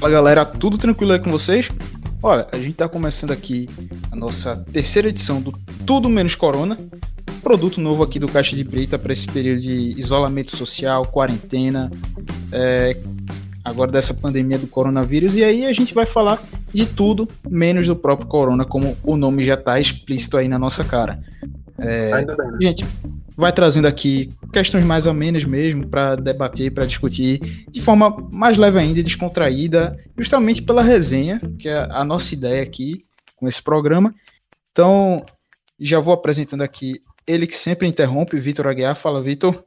Fala galera, tudo tranquilo aí com vocês? Olha, a gente está começando aqui a nossa terceira edição do Tudo Menos Corona, produto novo aqui do Caixa de Brita para esse período de isolamento social, quarentena, é, agora dessa pandemia do coronavírus, e aí a gente vai falar de tudo menos do próprio corona, como o nome já está explícito aí na nossa cara. É, Ainda bem. Né? Gente, vai trazendo aqui questões mais ou menos mesmo para debater, para discutir de forma mais leve ainda e descontraída, justamente pela resenha, que é a nossa ideia aqui com esse programa. Então, já vou apresentando aqui ele que sempre interrompe, Vitor Aguiar. Fala, Vitor.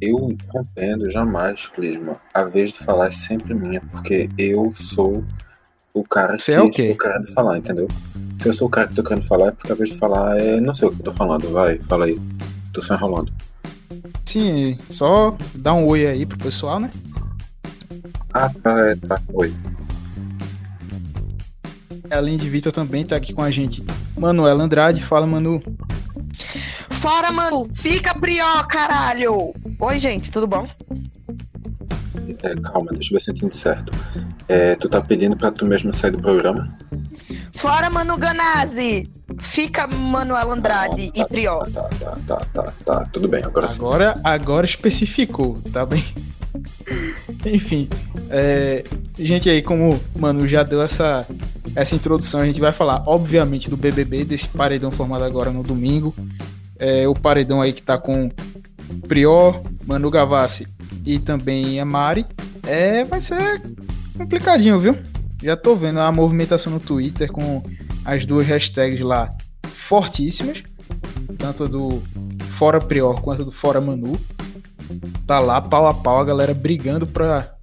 Eu interrompendo jamais, Clisma. A vez de falar é sempre minha, porque eu sou o cara Você que é o quê? estou querendo falar, entendeu? Se eu sou o cara que tô querendo falar, é porque a vez de falar é. Não sei o que eu tô falando. Vai, fala aí. Tô só enrolando. Sim, só dá um oi aí pro pessoal, né? Ah, tá, é, tá. Oi. Além de Vitor também tá aqui com a gente. Manuel Andrade, fala, Manu. Fora, Manu! Fica prió, caralho! Oi, gente, tudo bom? É, calma, deixa eu ver se eu entendi certo. É, tu tá pedindo pra tu mesmo sair do programa? Fora Manu Ganazzi! Fica Manuel Andrade tá, e Prior. Tá, tá, tá, tá, tá, tudo bem, agora, agora sim. Agora especificou, tá bem? Enfim, é, gente aí, como o Manu já deu essa, essa introdução, a gente vai falar, obviamente, do BBB, desse paredão formado agora no domingo. É, o paredão aí que tá com Prior, Manu Gavassi e também a Mari. É, vai ser complicadinho, viu? Já tô vendo a movimentação no Twitter com as duas hashtags lá fortíssimas, tanto do Fora Prior quanto do Fora Manu. Tá lá pau a pau a galera brigando pra,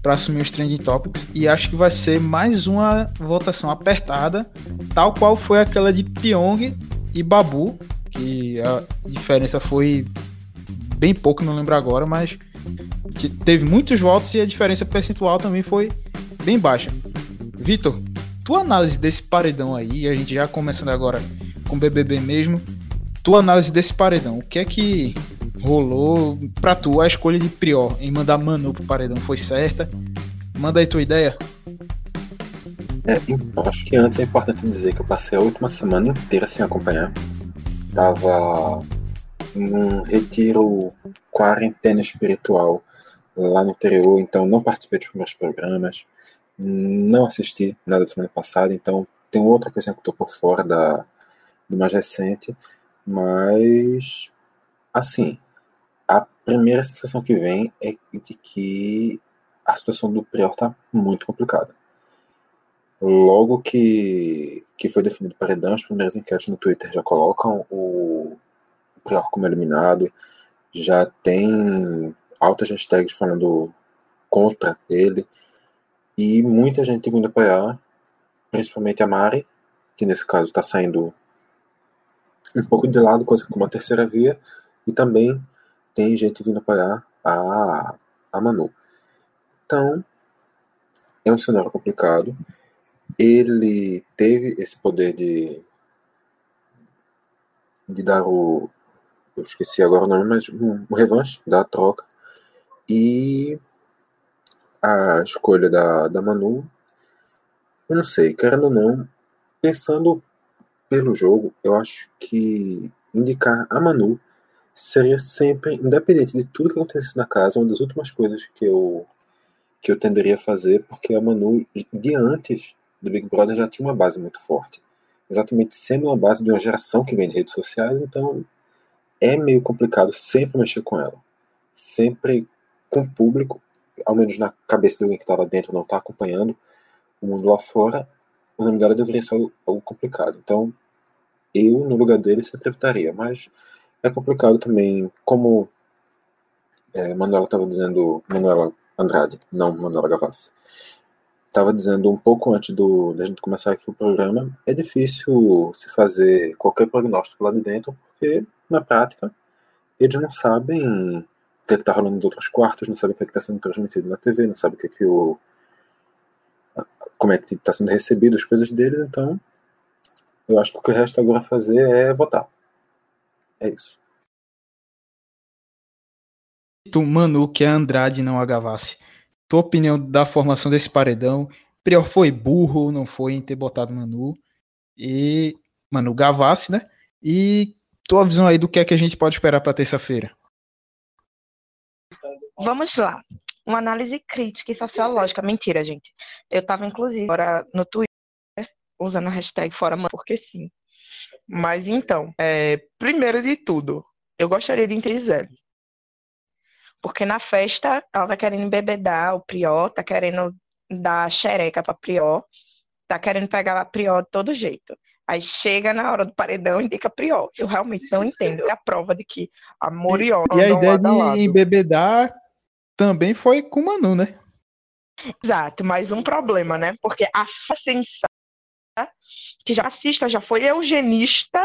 pra assumir os trending topics e acho que vai ser mais uma votação apertada, tal qual foi aquela de Pyong e Babu, que a diferença foi bem pouco, não lembro agora, mas teve muitos votos e a diferença percentual também foi bem baixa. Vitor, tua análise desse paredão aí, a gente já começando agora com o BBB mesmo, tua análise desse paredão, o que é que rolou pra tu? A escolha de Prior em mandar Manu pro paredão foi certa? Manda aí tua ideia. É, acho que antes é importante dizer que eu passei a última semana inteira sem acompanhar. Tava num retiro quarentena espiritual lá no interior, então não participei dos meus programas, não assisti nada da semana passada, então tem outra coisa que eu tô por fora da, do mais recente, mas assim, a primeira sensação que vem é de que a situação do Prior tá muito complicada. Logo que, que foi definido o paredão, as primeiras enquetes no Twitter já colocam o, o Prior como eliminado, já tem altas hashtags falando contra ele, e muita gente vindo apoiar, principalmente a Mari, que nesse caso está saindo um pouco de lado, coisa como a terceira via, e também tem gente vindo apoiar a, a Manu. Então, é um cenário complicado. Ele teve esse poder de, de dar o. Eu esqueci agora o nome, mas um, um revanche da troca. E a escolha da, da Manu, eu não sei, querendo ou não, pensando pelo jogo, eu acho que indicar a Manu seria sempre, independente de tudo que acontecesse na casa, uma das últimas coisas que eu, que eu tenderia a fazer, porque a Manu, de antes do Big Brother, já tinha uma base muito forte. Exatamente sendo uma base de uma geração que vem de redes sociais, então é meio complicado sempre mexer com ela. Sempre com o público ao menos na cabeça de alguém que está lá dentro, não está acompanhando o mundo lá fora, o nome dela deveria ser algo, complicado. Então, eu, no lugar dele, sempre evitaria. Mas é complicado também, como é, Manuela estava dizendo, Manuela Andrade, não Manuela Gavassi, estava dizendo um pouco antes do, da gente começar aqui o programa, é difícil se fazer qualquer prognóstico lá de dentro, porque na prática eles não sabem que que está rolando nos outros quartos, não sabe o que é está sendo transmitido na TV, não sabe o que é que o. como é que está sendo recebido as coisas deles, então eu acho que o que resta agora fazer é votar. É isso. Manu, que é Andrade, não a Gavassi. tua opinião da formação desse paredão. Prior foi burro não foi em ter botado Manu? E. Manu Gavassi, né? E tua visão aí do que é que a gente pode esperar para terça-feira. Vamos lá. Uma análise crítica e sociológica. Mentira, gente. Eu estava, inclusive, agora no Twitter, usando a hashtag Fora Manu, porque sim. Mas então, é, primeiro de tudo, eu gostaria de entender porque na festa ela tá querendo embebedar o Prió, tá querendo dar xereca pra Prió, tá querendo pegar a Prió de todo jeito. Aí chega na hora do paredão e indica Prió. Eu realmente não entendo. É a prova de que a Morió. E, e a ideia de embebedar também foi com o Manu, né? Exato, mas um problema, né? Porque a sensata, que já assista, já foi eugenista,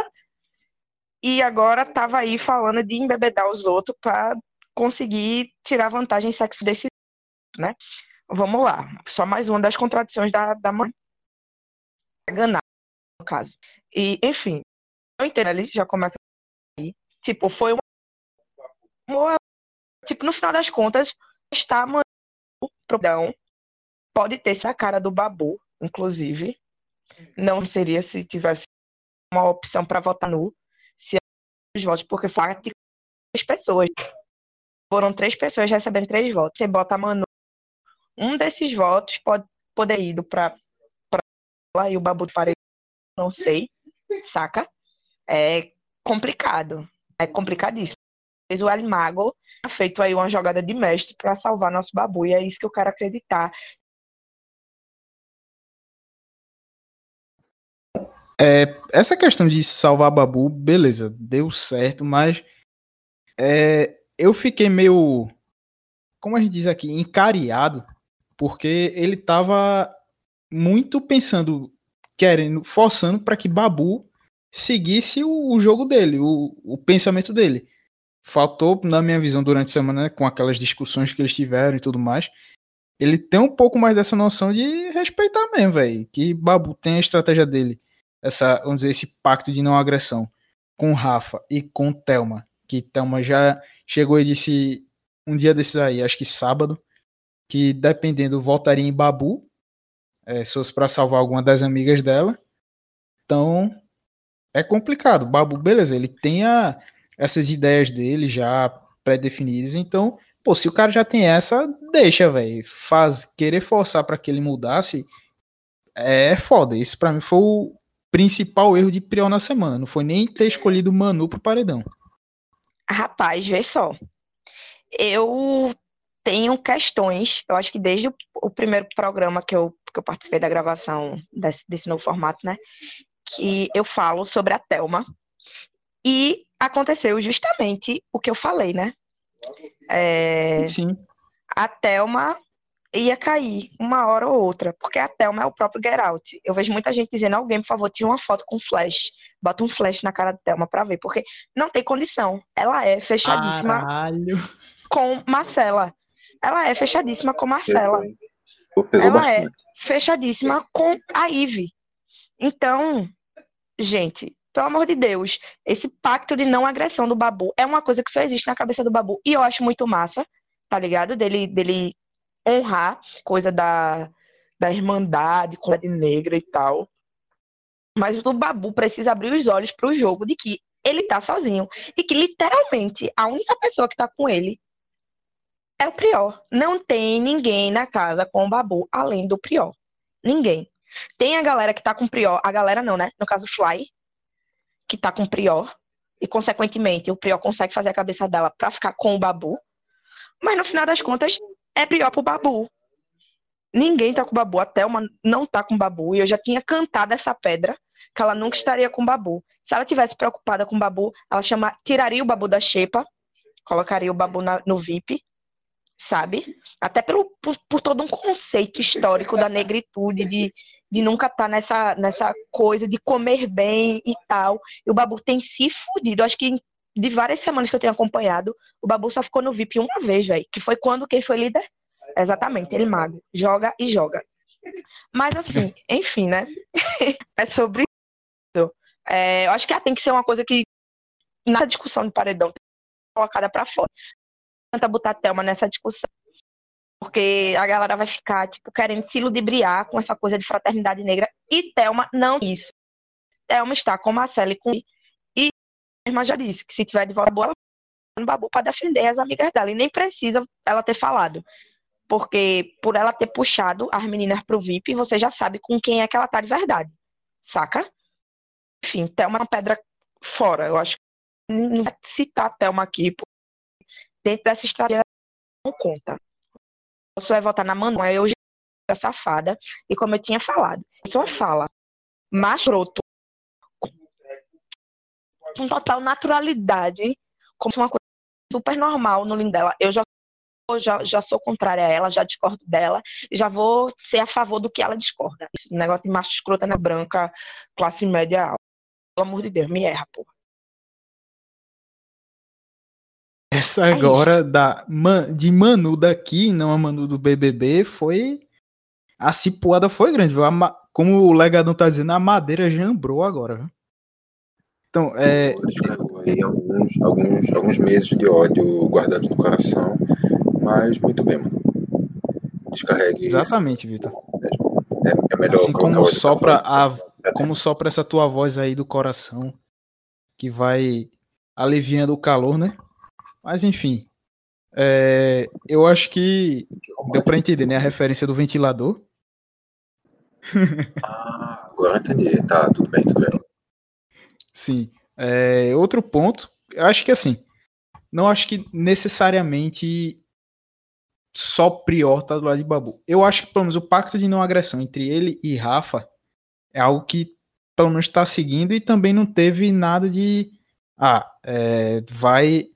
e agora tava aí falando de embebedar os outros para conseguir tirar vantagem sexo desse, né? Vamos lá, só mais uma das contradições da, da mãe. Ganar, no caso. E, enfim, eu entendo ali, já começa aí. Tipo, foi uma. Tipo, no final das contas, está mandando perdão. Pode ter essa cara do babu, inclusive. Não seria se tivesse uma opção para votar no. Se os votos, porque foi as pessoas foram três pessoas recebendo três votos. Você bota a Manu. Um desses votos pode poder ir para lá e o Babu Parede, não sei, saca? É complicado. É complicadíssimo. O El Mago feito aí uma jogada de mestre para salvar nosso Babu, e é isso que eu quero acreditar. É, essa questão de salvar Babu, beleza, deu certo, mas é, eu fiquei meio, como a gente diz aqui, encariado, porque ele tava muito pensando, querendo, forçando para que Babu seguisse o, o jogo dele, o, o, pensamento dele. Faltou, na minha visão, durante a semana, né, com aquelas discussões que eles tiveram e tudo mais, ele tem um pouco mais dessa noção de respeitar mesmo, velho. Que Babu tem a estratégia dele, essa, vamos dizer, esse pacto de não agressão com Rafa e com Thelma, que Thelma já chegou e disse um dia desses aí, acho que sábado, que dependendo voltaria em Babu, é, se fosse para salvar alguma das amigas dela. Então é complicado. Babu, beleza, ele tem a, essas ideias dele já pré-definidas, então, pô, se o cara já tem essa, deixa, velho. Faz querer forçar para que ele mudasse é foda. Isso para mim foi o principal erro de Priol na semana. Não foi nem ter escolhido o Manu pro paredão. Rapaz, vê só. Eu tenho questões, eu acho que desde o, o primeiro programa que eu, que eu participei da gravação desse, desse novo formato, né? Que eu falo sobre a Thelma. E aconteceu justamente o que eu falei, né? É, Sim. A Thelma ia cair uma hora ou outra, porque a Thelma é o próprio Geralt. Eu vejo muita gente dizendo, alguém, por favor, tira uma foto com flash. Bota um flash na cara da Thelma pra ver, porque não tem condição. Ela é fechadíssima Caralho. com Marcela. Ela é fechadíssima com Marcela. Ela bastante. é fechadíssima com a Ive. Então, gente, pelo amor de Deus, esse pacto de não agressão do Babu é uma coisa que só existe na cabeça do Babu. E eu acho muito massa, tá ligado? Dele, dele honrar coisa da, da irmandade, comunidade negra e tal. Mas o Babu precisa abrir os olhos para o jogo de que ele tá sozinho e que literalmente a única pessoa que tá com ele é o Prior. Não tem ninguém na casa com o Babu além do Prior. Ninguém. Tem a galera que tá com o Prior, a galera não, né? No caso Fly, que tá com o Prior e consequentemente o Prior consegue fazer a cabeça dela para ficar com o Babu. Mas no final das contas, é pior pro Babu. Ninguém tá com o Babu. A Thelma não tá com o Babu. E eu já tinha cantado essa pedra que ela nunca estaria com o Babu. Se ela tivesse preocupada com o Babu, ela chama, tiraria o Babu da xepa, colocaria o Babu na, no VIP, sabe? Até pelo, por, por, todo um conceito histórico da negritude, de, de nunca estar tá nessa, nessa coisa de comer bem e tal. E o Babu tem se fudido. Acho que de várias semanas que eu tenho acompanhado, o Babu só ficou no VIP uma vez, velho. Que foi quando quem foi líder? Exatamente, ele mago. Joga e joga. Mas assim, enfim, né? é sobre isso. É, eu acho que tem que ser uma coisa que, na discussão de paredão, colocada para fora. Tenta botar a Thelma nessa discussão. Porque a galera vai ficar, tipo, querendo se ludibriar com essa coisa de fraternidade negra. E Thelma não isso. Thelma está com Marcela e com. E a já disse que se tiver de volta boa, ela no Babu para defender as amigas dela. E nem precisa ela ter falado. Porque por ela ter puxado as meninas pro VIP, você já sabe com quem é que ela tá de verdade. Saca? Enfim, Thelma é uma pedra fora. Eu acho que não vai citar Thelma aqui. Dentro dessa estratégia, não conta. Você vai votar na Manu, eu já safada. E como eu tinha falado, pessoa fala machoto com total naturalidade, como uma coisa super normal no Lindela. Eu já, já, já sou contrária a ela, já discordo dela, já vou ser a favor do que ela discorda. Esse negócio de macho escrota na branca, classe média alta. Pelo amor de Deus, me erra, porra. Essa é agora é da, de Manu daqui, não a Manu do BBB, foi. A cipuada foi grande, viu? Como o Legadão tá dizendo, a madeira jambrou agora, viu? Então, é. Aí alguns, alguns, alguns meses de ódio guardados no coração, mas muito bem, mano. Descarregue. Exatamente, Vitor. É, é, melhor assim como sopra, a, como sopra essa tua voz aí do coração, que vai aliviando o calor, né? Mas enfim, é, eu acho que deu para entender, né? A referência do ventilador. ah, agora entendi. Tá, tudo bem, tudo bem. Sim. É, outro ponto, eu acho que assim, não acho que necessariamente só Prior tá do lado de Babu. Eu acho que pelo menos o pacto de não agressão entre ele e Rafa é algo que pelo menos está seguindo e também não teve nada de ah, é, vai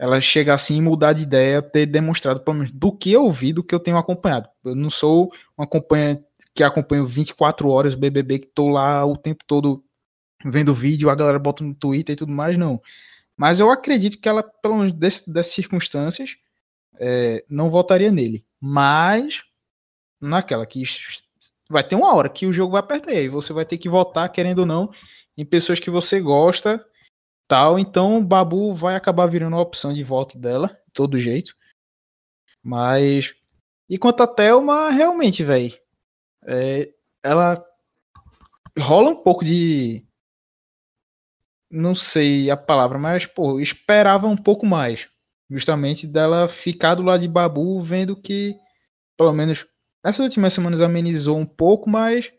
ela chegar assim e mudar de ideia, ter demonstrado, pelo menos do que eu vi, do que eu tenho acompanhado. Eu não sou um acompanhante que acompanho 24 horas BBB, que tô lá o tempo todo vendo vídeo, a galera bota no Twitter e tudo mais, não. Mas eu acredito que ela, pelo menos desse, dessas circunstâncias, é, não votaria nele. Mas, naquela que vai ter uma hora que o jogo vai apertar e você vai ter que votar, querendo ou não, em pessoas que você gosta tal. Então Babu vai acabar virando a opção de volta dela, de todo jeito. Mas. E quanto a Thelma, realmente, velho. É, ela rola um pouco de. Não sei a palavra, mas, pô, esperava um pouco mais. Justamente dela ficar do lado de Babu, vendo que, pelo menos, nessas últimas semanas amenizou um pouco, mas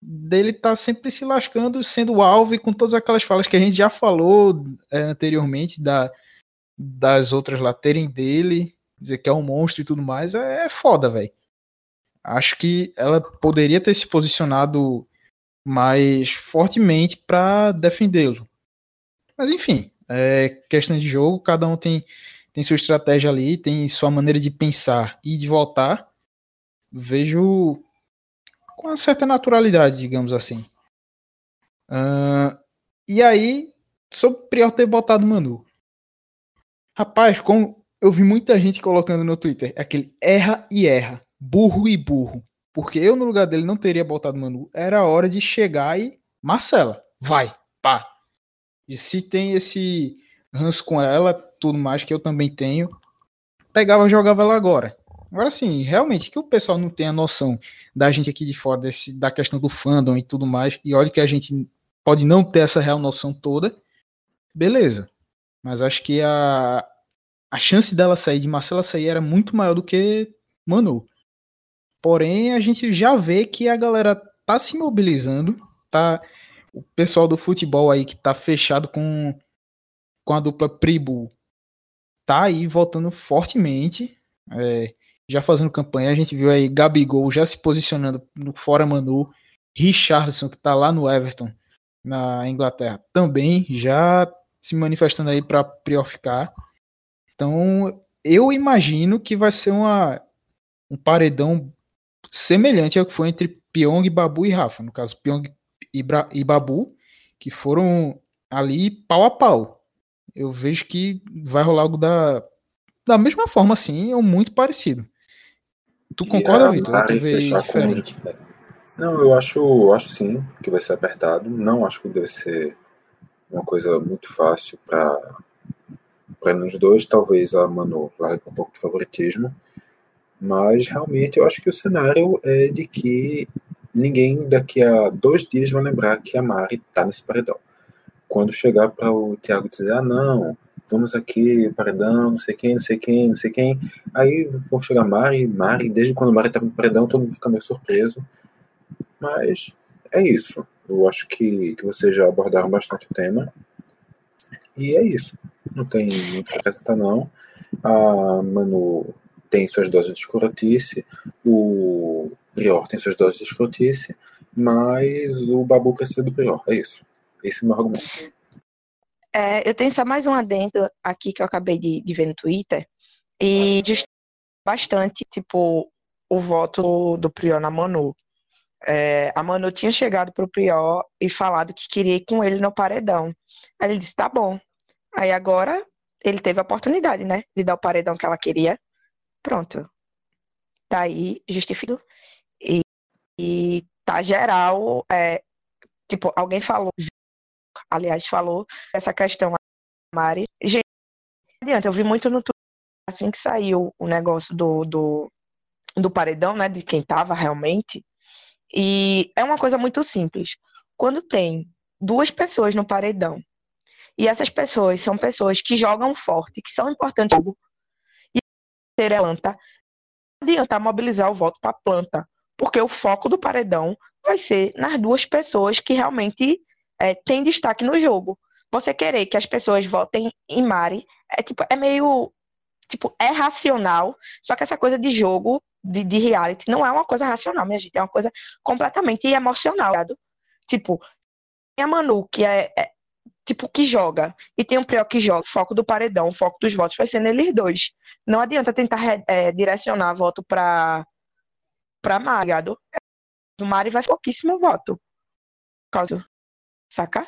dele tá sempre se lascando, sendo alvo e com todas aquelas falas que a gente já falou é, anteriormente da, das outras lá terem dele, dizer que é um monstro e tudo mais, é, é foda, velho. Acho que ela poderia ter se posicionado mais fortemente para defendê-lo. Mas enfim, é questão de jogo, cada um tem, tem sua estratégia ali, tem sua maneira de pensar e de voltar. Vejo com uma certa naturalidade, digamos assim. Uh, e aí, sobre Prior ter botado Manu. Rapaz, como eu vi muita gente colocando no Twitter, é aquele erra e erra, burro e burro. Porque eu, no lugar dele, não teria botado Manu. Era hora de chegar e. Marcela, vai, pá. E se tem esse ranço com ela, tudo mais que eu também tenho, pegava e jogava ela agora. Agora sim, realmente, que o pessoal não tenha noção da gente aqui de fora, desse, da questão do fandom e tudo mais, e olha que a gente pode não ter essa real noção toda, beleza. Mas acho que a, a chance dela sair, de Marcela sair, era muito maior do que Manu. Porém, a gente já vê que a galera tá se mobilizando, tá? O pessoal do futebol aí que tá fechado com, com a dupla Pribu tá aí voltando fortemente. É, já fazendo campanha. A gente viu aí Gabigol já se posicionando no fora Manu, Richardson que está lá no Everton na Inglaterra também já se manifestando aí para priorificar. Então, eu imagino que vai ser uma, um paredão semelhante ao que foi entre Pyong, Babu e Rafa. No caso, Pyong e, e Babu, que foram ali pau a pau. Eu vejo que vai rolar algo da, da mesma forma, assim, ou muito parecido. Tu concorda, Vitor? Tu vê diferente? Com... Não, eu acho, acho sim que vai ser apertado. Não acho que deve ser uma coisa muito fácil para para nos dois. Talvez a Manu largue um pouco de favoritismo, Mas realmente eu acho que o cenário é de que ninguém daqui a dois dias vai lembrar que a Mari tá nesse paredão. Quando chegar para o Thiago dizer, ah, não, vamos aqui, paredão, não sei quem, não sei quem, não sei quem. Aí vão chegar Mari, Mari, desde quando Mari estava no paredão, todo mundo fica meio surpreso. Mas é isso. Eu acho que, que vocês já abordaram bastante o tema. E é isso. Não tem muito o que acrescentar, não. A Manu tem suas doses de escrotice, o Prior tem suas doses de escrotice, mas o Babu precisa do Prior. É isso. Esse é o meu argumento. É, eu tenho só mais um adendo aqui que eu acabei de, de ver no Twitter. E bastante, tipo, o voto do Prior na Manu. É, a Manu tinha chegado pro Prior e falado que queria ir com ele no paredão. Aí ele disse, tá bom. Aí agora ele teve a oportunidade, né? De dar o paredão que ela queria. Pronto. Tá aí, justificado. E, e tá geral. É, tipo, alguém falou, aliás, falou essa questão, Mari. Gente, adianta, eu vi muito no Twitter, assim que saiu o negócio do, do, do paredão, né? De quem tava realmente. E é uma coisa muito simples. Quando tem duas pessoas no paredão e essas pessoas são pessoas que jogam forte, que são importantes e ter planta, não adianta mobilizar o voto para planta, porque o foco do paredão vai ser nas duas pessoas que realmente é, têm destaque no jogo. Você querer que as pessoas votem em Mari é tipo é meio tipo é racional, só que essa coisa de jogo de, de reality não é uma coisa racional, minha gente, é uma coisa completamente emocional. Tipo, a Manu, que é, é, tipo, que joga, e tem um Prior que joga, o foco do paredão, o foco dos votos vai ser neles dois. Não adianta tentar é, direcionar voto pra, pra Mariado. O Mari vai pouquíssimo voto. Causa, saca?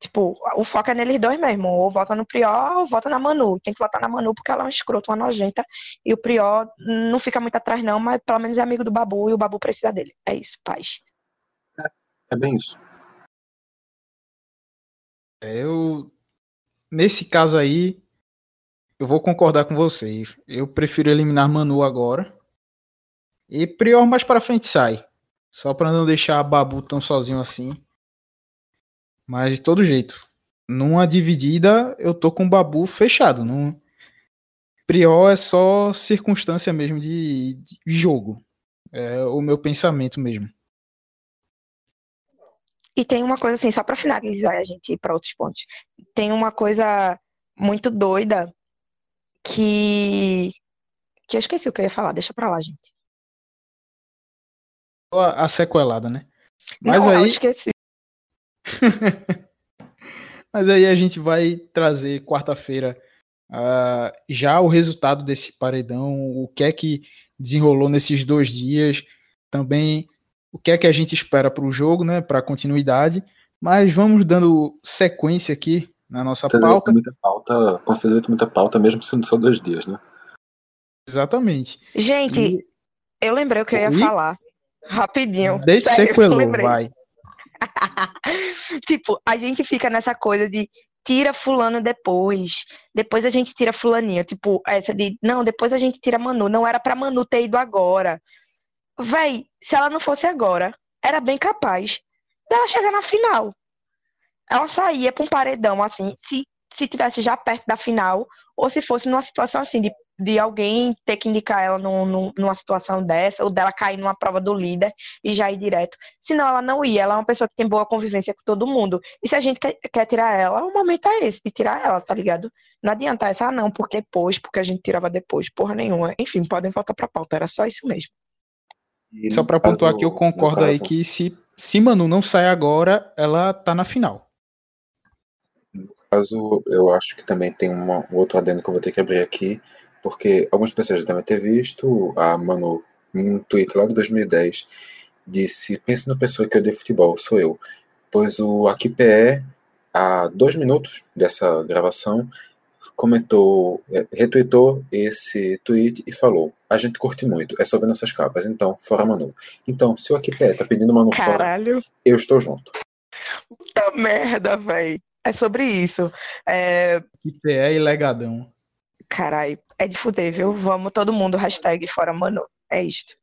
Tipo, o foco é neles dois mesmo. Ou vota no Prior ou vota na Manu. Tem que votar na Manu porque ela é um escroto, uma nojenta. E o Prior não fica muito atrás, não, mas pelo menos é amigo do Babu e o Babu precisa dele. É isso, paz. É, é bem isso. É, eu, nesse caso aí, eu vou concordar com vocês. Eu prefiro eliminar Manu agora. E Prior mais para frente sai. Só para não deixar Babu tão sozinho assim. Mas de todo jeito, numa dividida eu tô com o Babu fechado. Num... Prior é só circunstância mesmo de, de jogo. É o meu pensamento mesmo. E tem uma coisa assim, só para finalizar a gente ir para outros pontos. Tem uma coisa muito doida que que eu esqueci o que eu ia falar, deixa para lá, gente. A, a sequelada, né? Mas Não, aí eu esqueci. Mas aí a gente vai trazer quarta-feira uh, já o resultado desse paredão, o que é que desenrolou nesses dois dias, também o que é que a gente espera para o jogo, né, para a continuidade. Mas vamos dando sequência aqui na nossa pauta. Muita pauta. Com certeza muita pauta, mesmo sendo só dois dias, né? Exatamente. Gente, e... eu lembrei o que eu ia falar. Rapidinho. Deixa sequelou, vai. tipo, a gente fica nessa coisa de tira fulano depois, depois a gente tira fulaninha, tipo, essa de, não, depois a gente tira Manu, não era pra Manu ter ido agora. Véi, se ela não fosse agora, era bem capaz dela chegar na final. Ela saía pra um paredão, assim, se, se tivesse já perto da final, ou se fosse numa situação assim, de, de alguém ter que indicar ela num, num, numa situação dessa, ou dela cair numa prova do líder e já ir direto. Senão ela não ia, ela é uma pessoa que tem boa convivência com todo mundo. E se a gente quer, quer tirar ela, o momento é esse, de tirar ela, tá ligado? Não adianta essa, ah, não, porque depois, porque a gente tirava depois, porra nenhuma. Enfim, podem voltar pra pauta, era só isso mesmo. E Só para pontuar que eu concordo aí que se, se Manu não sai agora, ela tá na final. No caso, eu acho que também tem uma, um outro adendo que eu vou ter que abrir aqui, porque algumas pessoas já devem ter visto a Manu em um tweet lá de 2010 disse: Pense na pessoa que odeia futebol, sou eu. Pois o AQPE, há dois minutos dessa gravação, comentou, é, retweetou esse tweet e falou: A gente curte muito, é só ver nossas capas, então, fora Manu. Então, se o Akipé tá pedindo Manu Caralho. fora, eu estou junto. Puta merda, velho. É sobre isso. É... Akipé é ilegadão. Caralho, é de fuder, viu? Vamos todo mundo, hashtag fora Manu. É isto.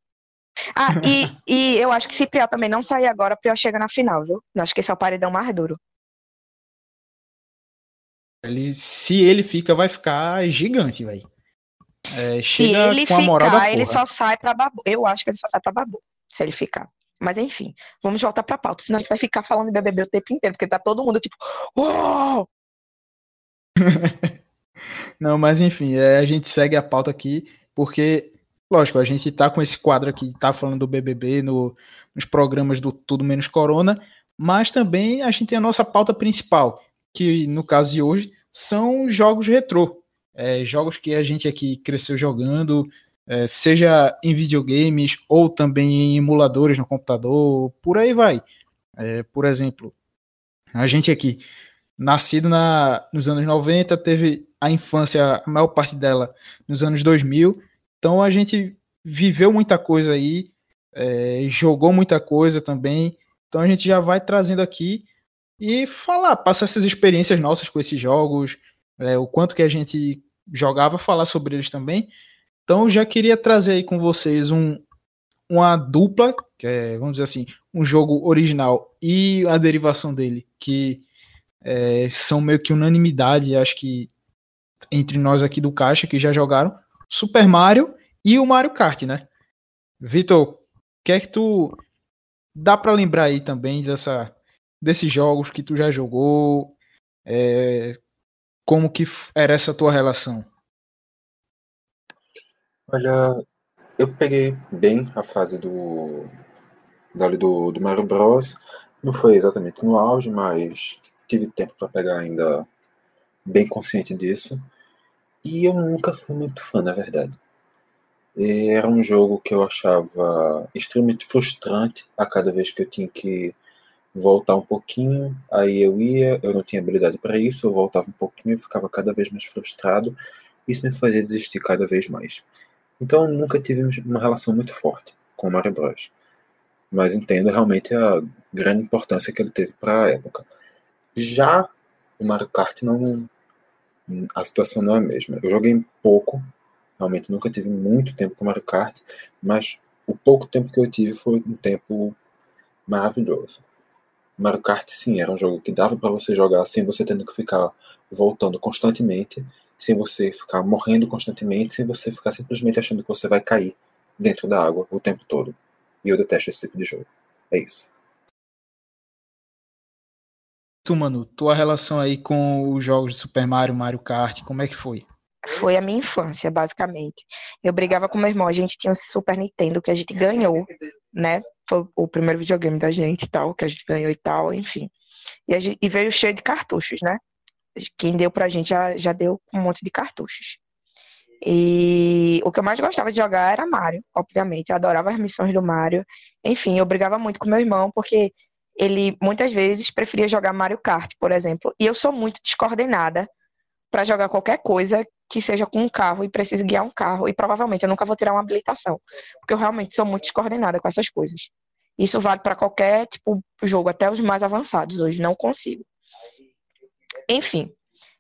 Ah, e, e eu acho que se Priol também não sair agora, Priol chega na final, viu? Eu acho que esse é o paredão mais duro. Ele, se ele fica, vai ficar gigante, velho. É, se ele ficar, ele só sai pra babu. Eu acho que ele só sai pra babu, se ele ficar. Mas enfim, vamos voltar pra pauta, senão a gente vai ficar falando de BBB o tempo inteiro, porque tá todo mundo tipo, uau! Não, mas enfim, é, a gente segue a pauta aqui, porque, lógico, a gente tá com esse quadro aqui, tá falando do BBB no, nos programas do Tudo Menos Corona, mas também a gente tem a nossa pauta principal, que no caso de hoje são jogos retrô. É, jogos que a gente aqui cresceu jogando, é, seja em videogames ou também em emuladores no computador, por aí vai. É, por exemplo, a gente aqui, nascido na, nos anos 90, teve a infância, a maior parte dela nos anos 2000, então a gente viveu muita coisa aí, é, jogou muita coisa também, então a gente já vai trazendo aqui e falar, passar essas experiências nossas com esses jogos, é, o quanto que a gente jogava, falar sobre eles também. Então já queria trazer aí com vocês um, uma dupla, que é, vamos dizer assim, um jogo original e a derivação dele, que é, são meio que unanimidade, acho que entre nós aqui do Caixa que já jogaram, Super Mario e o Mario Kart, né? Vitor, que é que tu dá para lembrar aí também dessa desses jogos que tu já jogou? É, como que era essa tua relação? Olha, eu peguei bem a fase do do, do Mario Bros. Não foi exatamente no auge, mas tive tempo para pegar ainda bem consciente disso. E eu nunca fui muito fã, na verdade. Era um jogo que eu achava extremamente frustrante a cada vez que eu tinha que voltar um pouquinho, aí eu ia, eu não tinha habilidade para isso, eu voltava um pouquinho e ficava cada vez mais frustrado. Isso me fazia desistir cada vez mais. Então nunca tive uma relação muito forte com o Mario Bros. Mas entendo realmente a grande importância que ele teve para a época. Já o Mario Kart não. A situação não é a mesma. Eu joguei pouco, realmente nunca tive muito tempo com Mario Kart, mas o pouco tempo que eu tive foi um tempo maravilhoso. Mario Kart sim, era um jogo que dava para você jogar sem você tendo que ficar voltando constantemente, sem você ficar morrendo constantemente, sem você ficar simplesmente achando que você vai cair dentro da água o tempo todo. E eu detesto esse tipo de jogo. É isso. Tu, mano, tua relação aí com os jogos de Super Mario, Mario Kart, como é que foi? Foi a minha infância, basicamente. Eu brigava com meu irmão, a gente tinha um Super Nintendo que a gente ganhou, né? Foi o primeiro videogame da gente e tal, que a gente ganhou e tal, enfim. E, gente, e veio cheio de cartuchos, né? Quem deu pra gente já, já deu um monte de cartuchos. E o que eu mais gostava de jogar era Mario, obviamente. Eu adorava as missões do Mario. Enfim, eu brigava muito com meu irmão, porque ele muitas vezes preferia jogar Mario Kart, por exemplo. E eu sou muito descoordenada para jogar qualquer coisa que seja com um carro e precise guiar um carro. E provavelmente eu nunca vou tirar uma habilitação, porque eu realmente sou muito descoordenada com essas coisas. Isso vale para qualquer tipo jogo, até os mais avançados. Hoje não consigo. Enfim.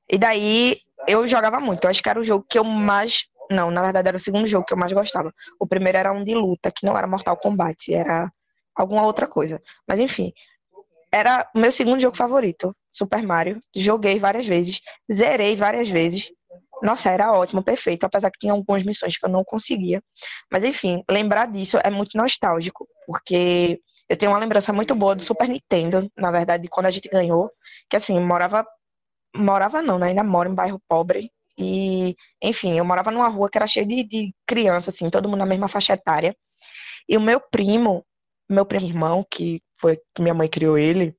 E daí eu jogava muito. Eu acho que era o jogo que eu mais. Não, na verdade era o segundo jogo que eu mais gostava. O primeiro era um de luta, que não era Mortal Kombat, era alguma outra coisa. Mas enfim, era o meu segundo jogo favorito, Super Mario. Joguei várias vezes, zerei várias vezes. Nossa, era ótimo, perfeito, apesar que tinha algumas missões que eu não conseguia. Mas enfim, lembrar disso é muito nostálgico, porque eu tenho uma lembrança muito boa do Super Nintendo, na verdade, quando a gente ganhou, que assim, morava morava não, né? Ainda moro em bairro pobre. E, enfim, eu morava numa rua que era cheia de, de criança, assim, todo mundo na mesma faixa etária. E o meu primo, meu primo irmão, que foi que minha mãe criou ele,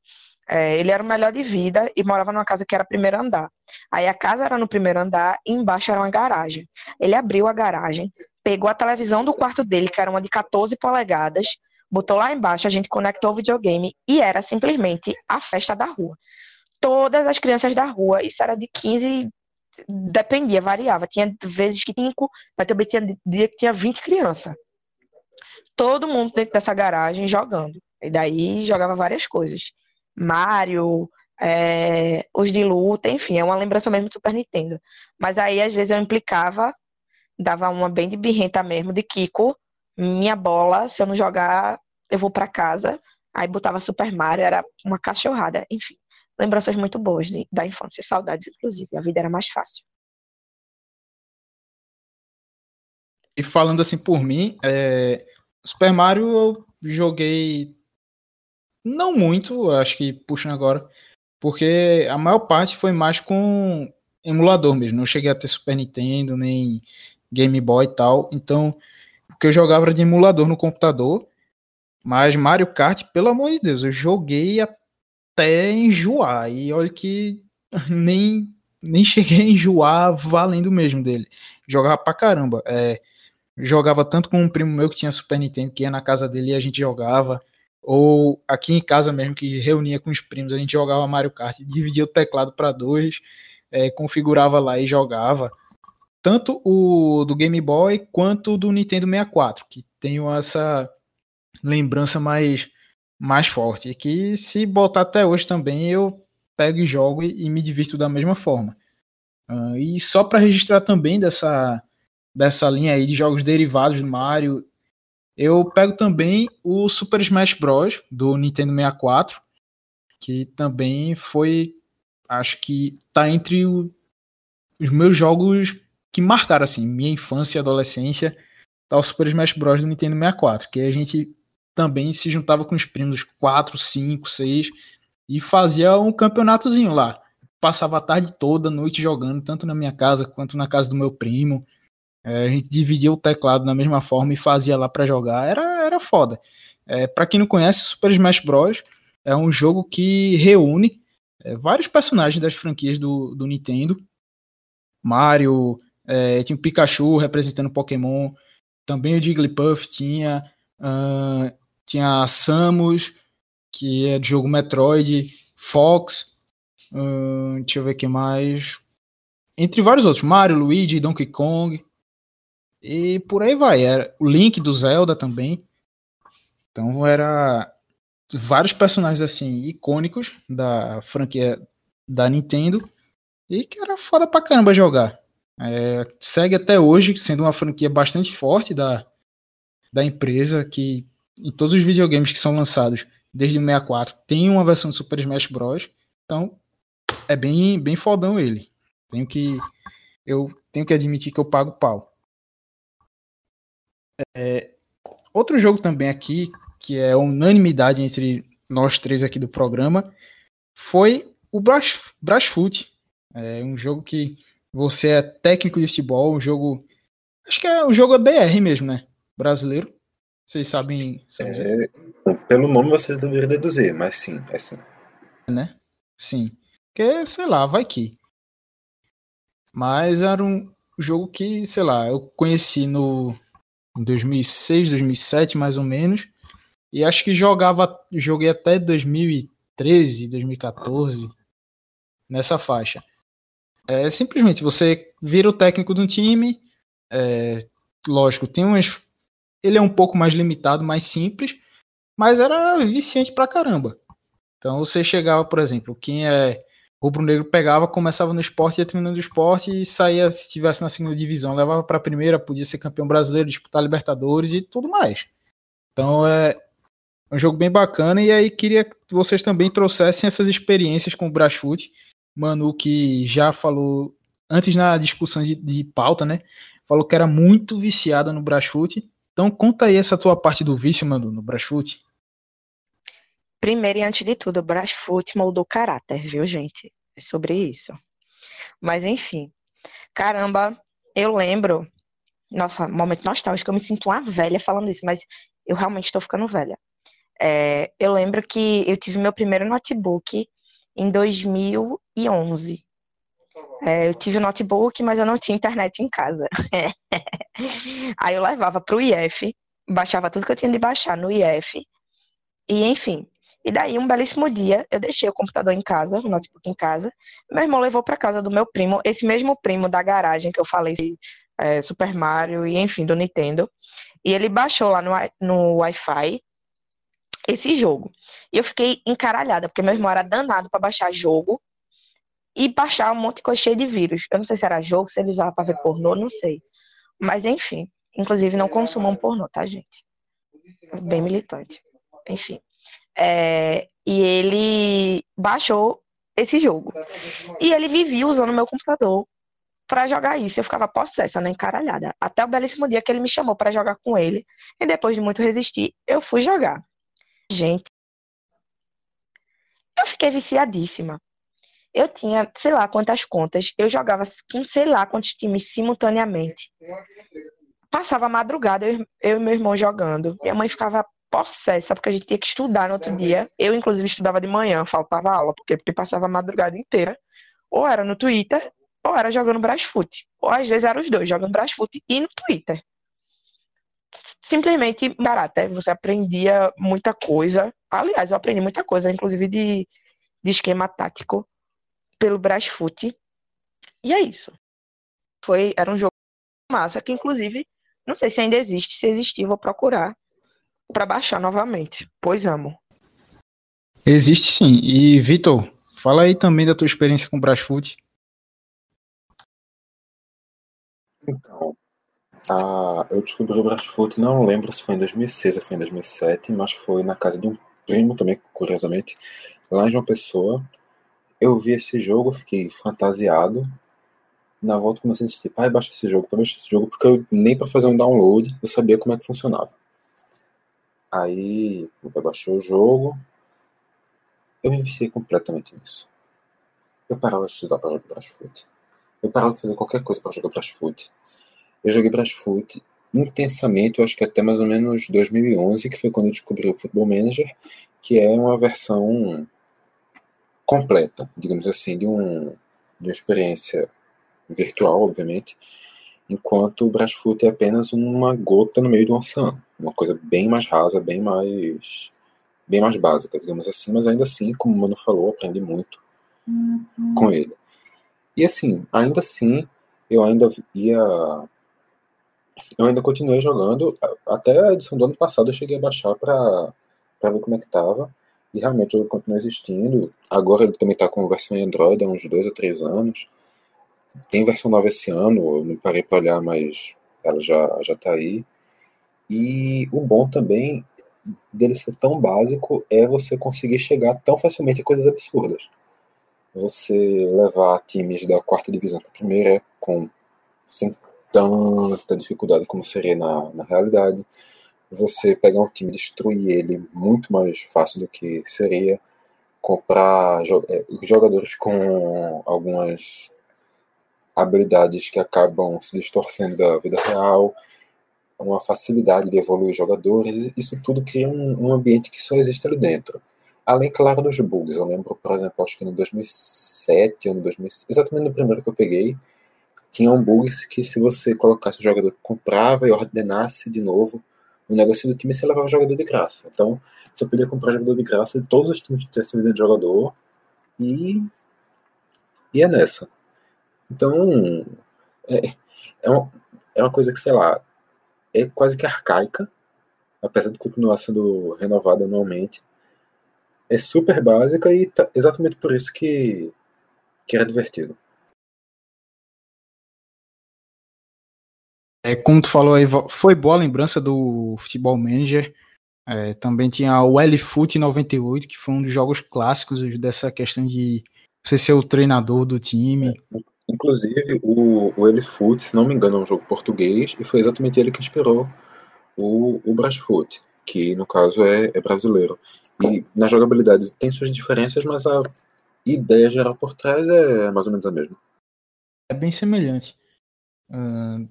é, ele era o melhor de vida e morava numa casa que era primeiro andar. Aí a casa era no primeiro andar e embaixo era uma garagem. Ele abriu a garagem, pegou a televisão do quarto dele, que era uma de 14 polegadas, botou lá embaixo, a gente conectou o videogame e era simplesmente a festa da rua. Todas as crianças da rua, isso era de 15, dependia, variava. Tinha vezes que tinha, mas também tinha dia que tinha 20 crianças todo mundo dentro dessa garagem jogando. E daí jogava várias coisas. Mario, é, os de luta, enfim, é uma lembrança mesmo do Super Nintendo. Mas aí, às vezes, eu implicava, dava uma bem de birrenta mesmo, de Kiko, minha bola, se eu não jogar, eu vou para casa. Aí botava Super Mario, era uma cachorrada. Enfim, lembranças muito boas de, da infância, saudades, inclusive. A vida era mais fácil. E falando assim por mim, é, Super Mario eu joguei não muito, acho que puxando agora, porque a maior parte foi mais com emulador mesmo. Não cheguei a ter Super Nintendo, nem Game Boy e tal. Então, o que eu jogava era de emulador no computador. Mas Mario Kart, pelo amor de Deus, eu joguei até enjoar. E olha que nem, nem cheguei a enjoar valendo mesmo dele. Jogava pra caramba. É, jogava tanto com um primo meu que tinha Super Nintendo, que ia na casa dele e a gente jogava. Ou aqui em casa mesmo, que reunia com os primos, a gente jogava Mario Kart, dividia o teclado para dois, é, configurava lá e jogava. Tanto o do Game Boy quanto do Nintendo 64, que tenho essa lembrança mais, mais forte. Que se botar até hoje também, eu pego e jogo e, e me divirto da mesma forma. Uh, e só para registrar também dessa, dessa linha aí de jogos derivados do Mario, eu pego também o Super Smash Bros. do Nintendo 64, que também foi, acho que tá entre o, os meus jogos que marcaram assim minha infância e adolescência, tá o Super Smash Bros. do Nintendo 64, que a gente também se juntava com os primos 4, 5, 6 e fazia um campeonatozinho lá. Passava a tarde toda, noite jogando, tanto na minha casa quanto na casa do meu primo. É, a gente dividia o teclado da mesma forma e fazia lá para jogar. Era, era foda. É, para quem não conhece, Super Smash Bros. é um jogo que reúne é, vários personagens das franquias do, do Nintendo. Mario, é, tinha o Pikachu representando Pokémon, também o Jigglypuff tinha, uh, tinha a Samus, que é de jogo Metroid, Fox, uh, deixa eu ver que mais, entre vários outros, Mario, Luigi, Donkey Kong, e por aí vai. Era o Link do Zelda também. Então era vários personagens assim icônicos da franquia da Nintendo e que era foda pra caramba jogar. É, segue até hoje sendo uma franquia bastante forte da, da empresa que em todos os videogames que são lançados desde o 64 tem uma versão do Super Smash Bros. Então é bem bem fodão ele. Tenho que eu tenho que admitir que eu pago pau. É, outro jogo também aqui, que é unanimidade entre nós três aqui do programa, foi o Brasfoot. É um jogo que você é técnico de futebol, um jogo. Acho que é o jogo é BR mesmo, né? Brasileiro. Vocês sabem. sabem é, pelo nome você deveria deduzir, mas sim, é sim. Né? Sim. Porque, sei lá, vai que. Mas era um jogo que, sei lá, eu conheci no, em 2006, 2007 mais ou menos. E acho que jogava, joguei até 2013, 2014 nessa faixa. É simplesmente você vira o técnico de um time, é, lógico, tem umas ele é um pouco mais limitado, mais simples, mas era viciante pra caramba. Então você chegava, por exemplo, quem é rubro-negro pegava, começava no esporte, ia treinando o esporte e saía, se estivesse na segunda divisão, levava para a primeira, podia ser campeão brasileiro, disputar Libertadores e tudo mais. Então é um jogo bem bacana e aí queria que vocês também trouxessem essas experiências com o Brasfoot. Manu que já falou antes na discussão de, de pauta, né? Falou que era muito viciada no Brasfoot. Então conta aí essa tua parte do vício, Manu, no Brasfoot. Primeiro e antes de tudo, Brasfoot moldou caráter, viu, gente? É sobre isso. Mas enfim, caramba, eu lembro. Nossa, momento nostálgico, eu me sinto uma velha falando isso, mas eu realmente estou ficando velha. É, eu lembro que eu tive meu primeiro notebook em 2011. É, eu tive o notebook, mas eu não tinha internet em casa. Aí eu levava para o IF, baixava tudo que eu tinha de baixar no IF. E, enfim, e daí, um belíssimo dia, eu deixei o computador em casa, o notebook em casa. Meu irmão levou para casa do meu primo, esse mesmo primo da garagem que eu falei, é, Super Mario e enfim, do Nintendo. E ele baixou lá no, no Wi-Fi. esse jogo. E eu fiquei encaralhada, porque meu irmão era danado para baixar jogo e baixar um monte de coisa cheia de vírus. Eu não sei se era jogo, se ele usava para ver pornô, não sei. Mas enfim, inclusive não consumam pornô, tá, gente? Bem militante. Enfim. É, e ele baixou esse jogo. E ele vivia usando meu computador para jogar isso. Eu ficava possessa, né, encaralhada. Até o belíssimo dia que ele me chamou para jogar com ele. E depois de muito resistir, eu fui jogar. Gente, eu fiquei viciadíssima. Eu tinha, sei lá quantas contas. Eu jogava com sei lá quantos times simultaneamente. Passava a madrugada, eu, eu e meu irmão jogando. Minha mãe ficava possessa, porque a gente tinha que estudar no outro dia. Eu, inclusive, estudava de manhã, faltava aula, porque, porque passava a madrugada inteira. Ou era no Twitter, ou era jogando Brasfoot. Ou às vezes eram os dois, jogando Brasfoot e no Twitter simplesmente barata. Você aprendia muita coisa. Aliás, eu aprendi muita coisa, inclusive de, de esquema tático pelo Brasfoot. E é isso. Foi, era um jogo massa que, inclusive, não sei se ainda existe. Se existir, vou procurar para baixar novamente. Pois amo. Existe sim. E, Vitor, fala aí também da tua experiência com o Brasfoot. Então, ah, eu descobri o Brasfoot, não lembro se foi em 2006 ou foi em 2007, mas foi na casa de um primo também, curiosamente, lá em uma Pessoa. Eu vi esse jogo, fiquei fantasiado. Na volta comecei a insistir, pai, baixa esse jogo, baixa esse jogo, porque eu, nem para fazer um download eu sabia como é que funcionava. Aí, eu baixou o jogo, eu me viciei completamente nisso. Eu parava de estudar para jogar Brasfoot. Eu parava de fazer qualquer coisa para jogar Brasfoot eu joguei Brasfoot intensamente, eu acho que até mais ou menos 2011, que foi quando eu descobri o Football Manager, que é uma versão completa, digamos assim, de, um, de uma experiência virtual, obviamente, enquanto o Brasfoot é apenas uma gota no meio do oceano, uma coisa bem mais rasa, bem mais bem mais básica, digamos assim, mas ainda assim, como o Mano falou, aprendi muito uhum. com ele. E assim, ainda assim, eu ainda ia eu ainda continuei jogando, até a edição do ano passado eu cheguei a baixar pra, pra ver como é que tava. E realmente o jogo continua existindo. Agora ele também tá com versão em Android há uns dois ou três anos. Tem versão nova esse ano, eu não parei pra olhar, mas ela já, já tá aí. E o bom também dele ser tão básico é você conseguir chegar tão facilmente a coisas absurdas. Você levar times da quarta divisão para a primeira com tanta dificuldade como seria na, na realidade. Você pegar um time e destruir ele muito mais fácil do que seria. Comprar é, jogadores com algumas habilidades que acabam se distorcendo da vida real, uma facilidade de evoluir jogadores, isso tudo cria um, um, ambiente que só existe ali dentro. Além, claro, dos bugs. Eu lembro, por exemplo, acho que no 2007 ou no 2000, exatamente no primeiro que eu peguei, tinha um bug que se você colocasse o jogador que comprava e ordenasse de novo o negócio do time, você levava o jogador de graça. Então, você podia comprar jogador de graça de todos os times que tivessem de jogador e, e é nessa. Então, é, é, uma, é uma coisa que, sei lá, é quase que arcaica, apesar de continuar sendo renovada anualmente. É super básica e tá, exatamente por isso que, que era divertido. É, como tu falou aí, foi boa a lembrança do Futebol Manager. É, também tinha o L-Foot 98, que foi um dos jogos clássicos dessa questão de você ser o treinador do time. É, inclusive, o, o L-Foot, se não me engano, é um jogo português, e foi exatamente ele que inspirou o, o Brasfoot, que no caso é, é brasileiro. E na jogabilidade tem suas diferenças, mas a ideia geral por trás é mais ou menos a mesma. É bem semelhante. Uh,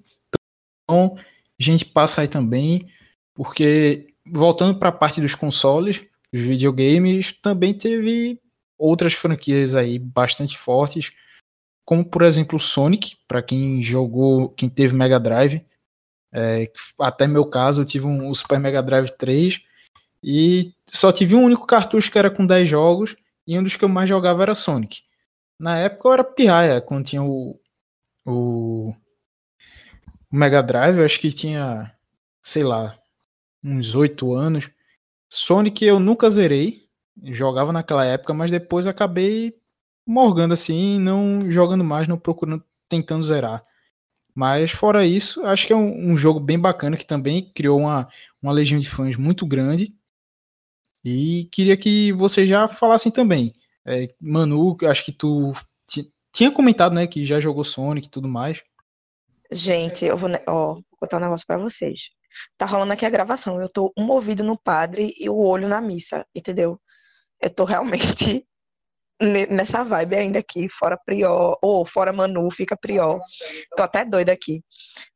então, a gente passa aí também, porque voltando para a parte dos consoles, os videogames, também teve outras franquias aí bastante fortes, como por exemplo o Sonic, para quem jogou, quem teve Mega Drive. É, até meu caso, eu tive um, o Super Mega Drive 3 e só tive um único cartucho que era com 10 jogos e um dos que eu mais jogava era Sonic. Na época eu era pirraia, quando tinha o, o o Mega Drive, eu acho que tinha, sei lá, uns oito anos. Sonic eu nunca zerei, jogava naquela época, mas depois acabei morgando assim, não jogando mais, não procurando, tentando zerar. Mas fora isso, acho que é um, um, jogo bem bacana que também criou uma, uma legião de fãs muito grande. E queria que você já falassem também. É, Manu, acho que tu tinha comentado, né, que já jogou Sonic e tudo mais. Gente, eu vou, ó, vou contar um negócio para vocês. Tá rolando aqui a gravação. Eu tô um ouvido no padre e o olho na missa, entendeu? Eu tô realmente nessa vibe ainda aqui, fora Prior, ou fora Manu, fica Prior. Tô até doida aqui.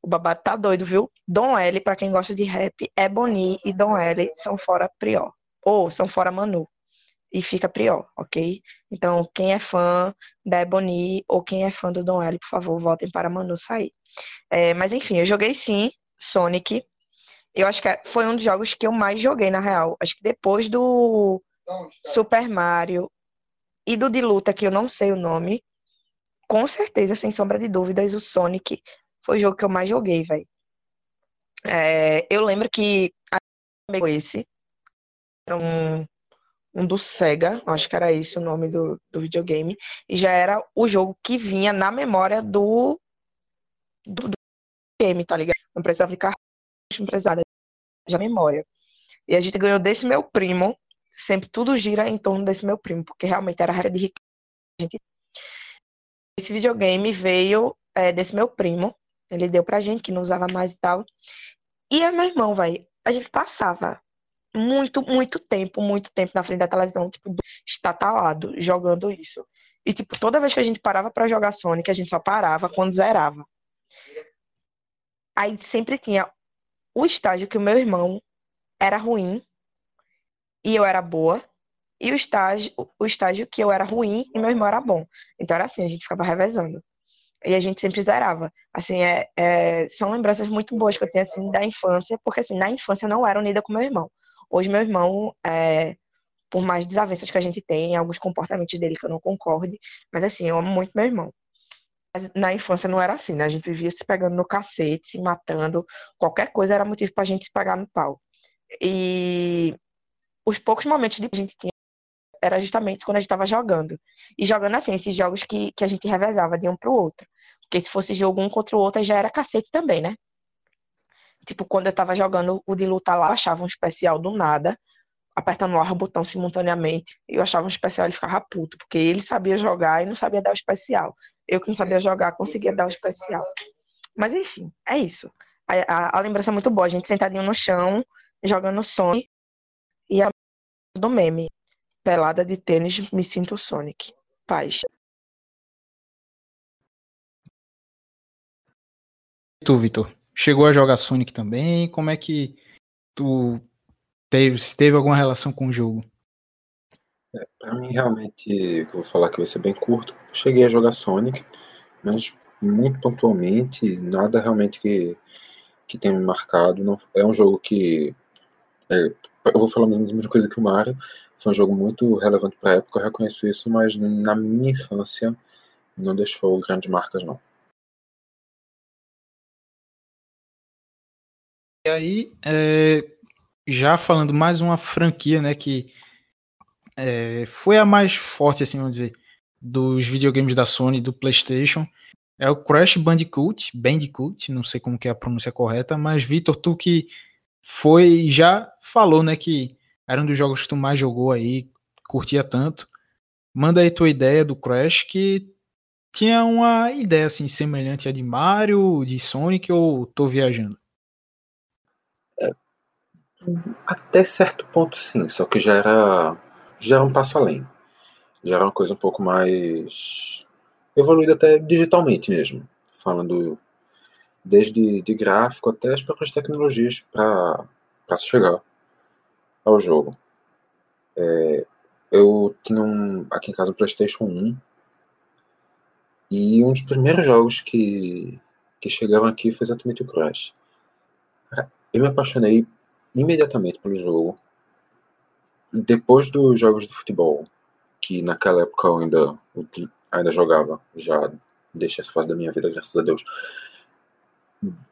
O babado tá doido, viu? Dom L, para quem gosta de rap, é Boni e Dom L são fora Prior. Ou são fora Manu. E fica Prior, ok? Então, quem é fã da Ebony ou quem é fã do Dom L, por favor, voltem para Manu sair. É, mas enfim, eu joguei sim Sonic. Eu acho que é, foi um dos jogos que eu mais joguei, na real. Acho que depois do Super Mario e do de luta, que eu não sei o nome, com certeza, sem sombra de dúvidas, o Sonic foi o jogo que eu mais joguei, velho. É, eu lembro que esse era um, um do Sega, acho que era esse o nome do, do videogame, e já era o jogo que vinha na memória do, do, do game, tá ligado? Não precisava ficar não precisava já memória. E a gente ganhou desse meu primo, sempre tudo gira em torno desse meu primo, porque realmente era a de riqueza. Esse videogame veio é, desse meu primo, ele deu pra gente, que não usava mais e tal. E é meu irmão, vai, a gente passava muito, muito tempo, muito tempo na frente da televisão, tipo, estatalado, jogando isso. E, tipo, toda vez que a gente parava para jogar Sonic, a gente só parava quando zerava. Aí sempre tinha o estágio que o meu irmão era ruim e eu era boa, e o estágio, o estágio que eu era ruim e meu irmão era bom. Então era assim, a gente ficava revezando. E a gente sempre zerava. Assim, é, é, são lembranças muito boas que eu tenho, assim, da infância, porque, assim, na infância eu não era unida com meu irmão. Hoje, meu irmão, é, por mais desavenças que a gente tem, alguns comportamentos dele que eu não concorde, mas, assim, eu amo muito meu irmão. Na infância não era assim, né? A gente vivia se pegando no cacete, se matando. Qualquer coisa era motivo pra gente se pegar no pau. E os poucos momentos que a gente tinha era justamente quando a gente estava jogando. E jogando assim, esses jogos que, que a gente revezava de um pro outro. Porque se fosse jogo um contra o outro, já era cacete também, né? Tipo, quando eu tava jogando o de luta lá, eu achava um especial do nada, apertando o botão simultaneamente. E eu achava um especial, ele ficava puto, porque ele sabia jogar e não sabia dar o especial. Eu que não sabia jogar, conseguia dar o especial. Mas enfim, é isso. A, a, a lembrança é muito boa. A gente sentadinho no chão, jogando Sonic. Do meme. Pelada de tênis, me sinto Sonic. Paz. Tu, Vitor, chegou a jogar Sonic também? Como é que tu teve, se teve alguma relação com o jogo? É, pra mim, realmente, vou falar que vai ser bem curto. Cheguei a jogar Sonic, mas muito pontualmente, nada realmente que, que tenha me marcado. Não, é um jogo que. É, eu vou falar a mesma coisa que o Mario. Foi um jogo muito relevante para a época, eu reconheço isso, mas na minha infância não deixou grandes marcas, não. E aí, é, já falando mais uma franquia, né, que é, foi a mais forte, assim, vamos dizer, dos videogames da Sony, do PlayStation, é o Crash Bandicoot, Bandicoot, não sei como que é a pronúncia correta, mas Vitor, tu que foi, já falou, né, que era um dos jogos que tu mais jogou aí, curtia tanto. Manda aí tua ideia do Crash, que tinha uma ideia assim semelhante à de Mario, de Sonic, ou tô viajando? É, até certo ponto sim, só que já era já era um passo além. Já era uma coisa um pouco mais evoluída até digitalmente mesmo, falando desde de gráfico até as próprias tecnologias para se chegar ao jogo. É, eu tinha um, aqui em casa um PlayStation 1 e um dos primeiros jogos que, que chegaram aqui foi exatamente o Crash. Eu me apaixonei imediatamente pelo jogo. Depois dos jogos de futebol, que naquela época eu ainda, ainda jogava, já deixei essa fase da minha vida, graças a Deus.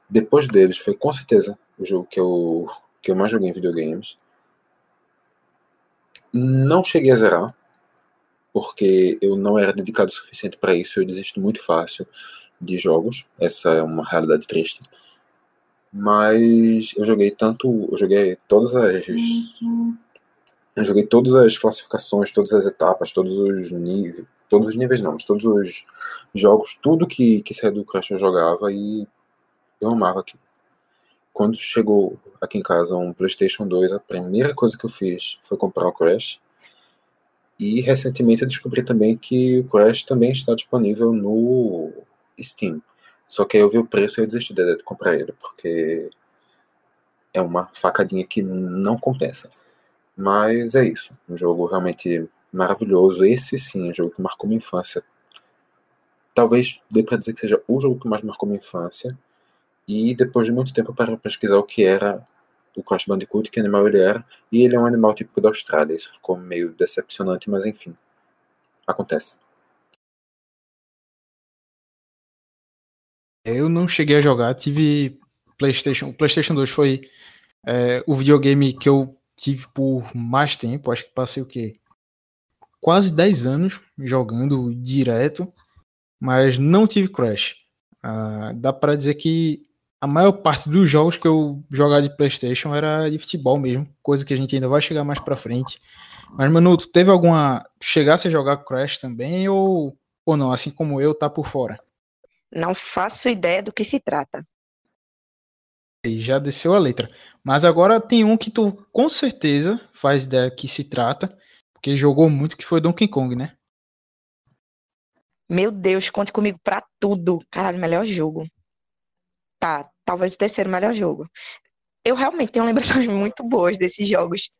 Depois deles, foi com certeza o jogo que eu, que eu mais joguei em videogames. Não cheguei a zerar, porque eu não era dedicado o suficiente para isso. Eu desisto muito fácil de jogos. Essa é uma realidade triste. Mas eu joguei tanto. Eu joguei todas as. Uhum. Eu joguei todas as classificações, todas as etapas, todos os níveis. Todos os níveis não, mas todos os jogos, tudo que, que saiu do Crash eu jogava e eu amava aquilo. Quando chegou aqui em casa um PlayStation 2, a primeira coisa que eu fiz foi comprar o Crash. E recentemente eu descobri também que o Crash também está disponível no Steam. Só que aí eu vi o preço e eu desisti de comprar ele, porque é uma facadinha que não compensa. Mas é isso. Um jogo realmente maravilhoso. Esse sim é um jogo que marcou minha infância. Talvez dê pra dizer que seja o jogo que mais marcou minha infância. E depois de muito tempo parei pesquisar o que era o Crash Bandicoot, que animal ele era. E ele é um animal típico da Austrália. Isso ficou meio decepcionante, mas enfim. Acontece. Eu não cheguei a jogar, tive PlayStation. O PlayStation 2 foi é, o videogame que eu tive por mais tempo. Acho que passei o quê? Quase 10 anos jogando direto, mas não tive Crash. Ah, dá para dizer que a maior parte dos jogos que eu jogava de PlayStation era de futebol mesmo, coisa que a gente ainda vai chegar mais para frente. Mas, Manu, tu teve alguma. Chegasse a jogar Crash também ou, ou não? Assim como eu, tá por fora? Não faço ideia do que se trata. E já desceu a letra. Mas agora tem um que tu com certeza faz ideia que se trata, porque jogou muito, que foi Donkey Kong, né? Meu Deus, conte comigo pra tudo. Caralho, melhor jogo. Tá, talvez o terceiro melhor jogo. Eu realmente tenho lembranças muito boas desses jogos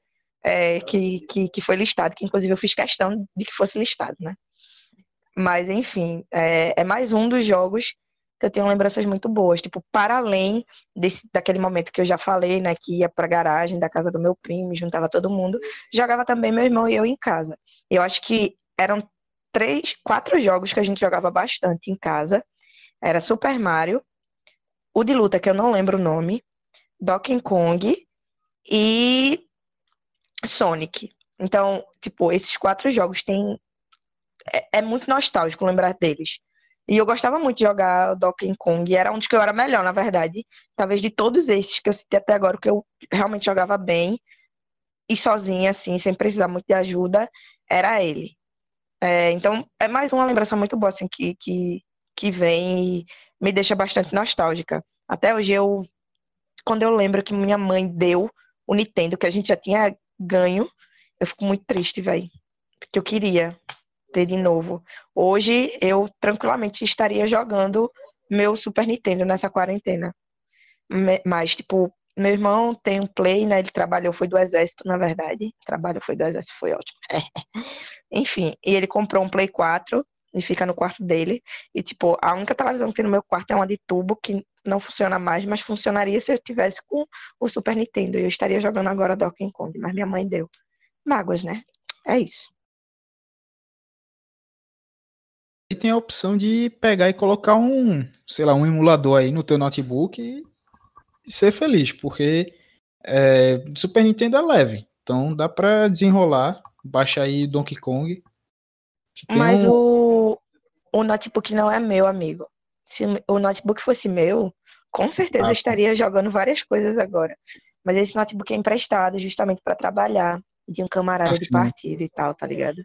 é, que, que, que foi listado, que inclusive eu fiz questão de que fosse listado, né? Mas, enfim, é, é mais um dos jogos que eu tenho lembranças muito boas. Tipo, para além desse, daquele momento que eu já falei, né? Que ia pra garagem da casa do meu primo, juntava todo mundo. Jogava também meu irmão e eu em casa. Eu acho que eram três, quatro jogos que a gente jogava bastante em casa. Era Super Mario, o de luta, que eu não lembro o nome, Donkey Kong e Sonic. Então, tipo, esses quatro jogos têm é, é, muito nostálgico lembrar deles. E eu gostava muito de jogar Donkey Kong, era onde que eu era melhor, na verdade. Talvez de todos esses que eu citei até agora, que eu realmente jogava bem, e sozinha, assim, sem precisar muito de ajuda, era ele. É, então, é mais uma lembrança muito boa, assim, que, que, que vem e me deixa bastante nostálgica. Até hoje, eu, quando eu lembro que minha mãe deu o Nintendo, que a gente já tinha ganho, eu fico muito triste, velho. Porque eu queria ter de novo. Hoje eu tranquilamente estaria jogando meu Super Nintendo nessa quarentena. Mas, tipo, meu irmão tem um Play, né? Ele trabalhou, foi do Exército, na verdade. Trabalho foi do Exército, foi ótimo. Enfim, e ele comprou um Play 4 e fica no quarto dele. E, tipo, a única televisão que tem no meu quarto é uma de tubo que não funciona mais, mas funcionaria se eu tivesse com o Super Nintendo. E eu estaria jogando agora Donkey Kong, mas minha mãe deu. Mágoas, né? É isso. E tem a opção de pegar e colocar um, sei lá, um emulador aí no teu notebook e, ser feliz, porque é, Super Nintendo é leve, então dá para desenrolar, baixa aí Donkey Kong. Mas um... o, o notebook não é meu, amigo. Se o notebook fosse meu, com certeza ah, eu estaria jogando várias coisas agora. Mas esse notebook é emprestado justamente para trabalhar de um camarada assim. de partida e tal, tá ligado?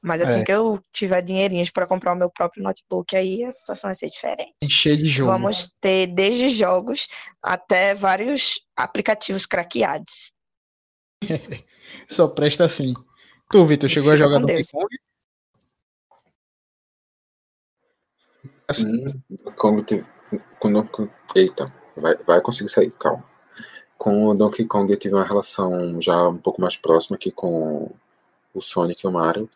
Mas assim é. que eu tiver dinheirinhos para comprar o meu próprio notebook, aí a situação vai ser diferente. Cheio de jogos. Vamos ter desde jogos até vários aplicativos craqueados. Só presta assim. Tu, Vitor, chegou a jogar Donkey Kong? Assim. Kong teve. Eita, vai, vai conseguir sair, calma. Com o Donkey Kong eu tive uma relação já um pouco mais próxima aqui com o Sonic e o Mario.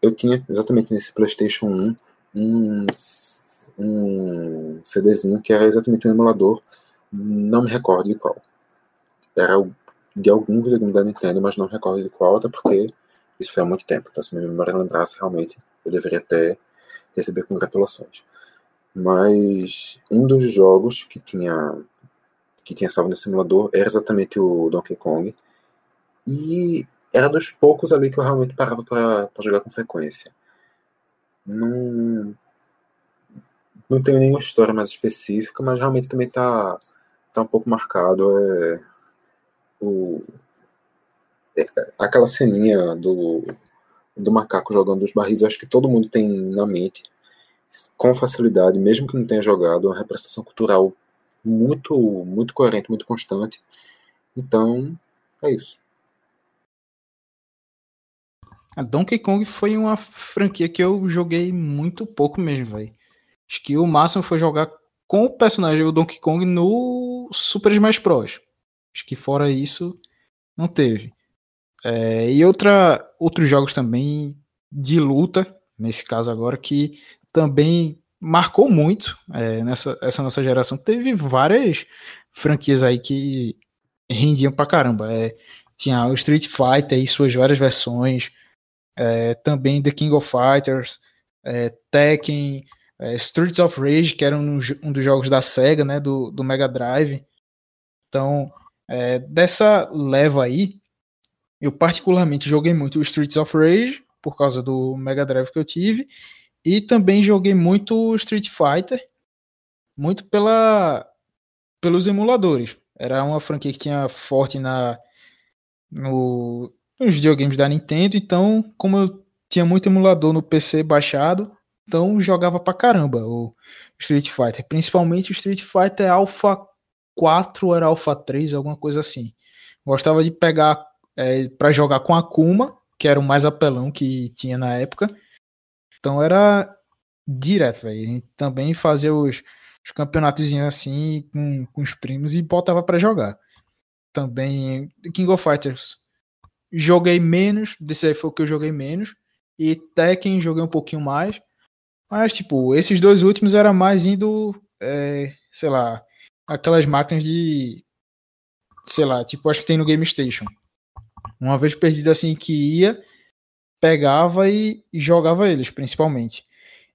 Eu tinha exatamente nesse PlayStation 1 um, um CDzinho que era exatamente um emulador, não me recordo de qual. Era de algum videogame da Nintendo, mas não me recordo de qual, até porque isso foi há muito tempo. Então, se minha memória lembrasse, realmente eu deveria até receber congratulações. Mas um dos jogos que tinha que tinha salvo nesse simulador era exatamente o Donkey Kong. E era dos poucos ali que eu realmente parava para jogar com frequência. Não, não tenho nenhuma história mais específica, mas realmente também tá, tá um pouco marcado. É, o, é, aquela ceninha do, do macaco jogando os barris, acho que todo mundo tem na mente, com facilidade, mesmo que não tenha jogado, uma representação cultural muito, muito coerente, muito constante. Então, é isso. A Donkey Kong foi uma franquia que eu joguei muito pouco mesmo, velho. Acho que o máximo foi jogar com o personagem do Donkey Kong no Super Smash Bros. Acho que fora isso, não teve. É, e outra, outros jogos também de luta, nesse caso agora, que também marcou muito é, nessa essa nossa geração. Teve várias franquias aí que rendiam pra caramba. É, tinha o Street Fighter e suas várias versões, é, também The King of Fighters, é, Tekken, é, Streets of Rage, que era um, um, dos jogos da SEGA, né, do, do Mega Drive. Então, é, dessa leva aí, eu particularmente joguei muito Streets of Rage, por causa do Mega Drive que eu tive, e também joguei muito Street Fighter, muito pela, pelos emuladores. Era uma franquia que tinha forte na, no, nos videogames da Nintendo, então, como eu tinha muito emulador no PC baixado, então jogava pra caramba o Street Fighter. Principalmente o Street Fighter Alpha 4 era Alpha 3, alguma coisa assim. Gostava de pegar é, para jogar com a Kuma, que era o mais apelão que tinha na época. Então era direto, velho. A gente também fazia os, os assim com, com os primos e botava para jogar. Também King of Fighters joguei menos, desse aí foi o que eu joguei menos. E Tekken joguei um pouquinho mais. Mas, tipo, esses dois últimos era mais indo, é, sei lá, aquelas máquinas de. Sei lá, tipo, acho que tem no Game Station. Uma vez perdido assim que ia, pegava e, jogava eles, principalmente.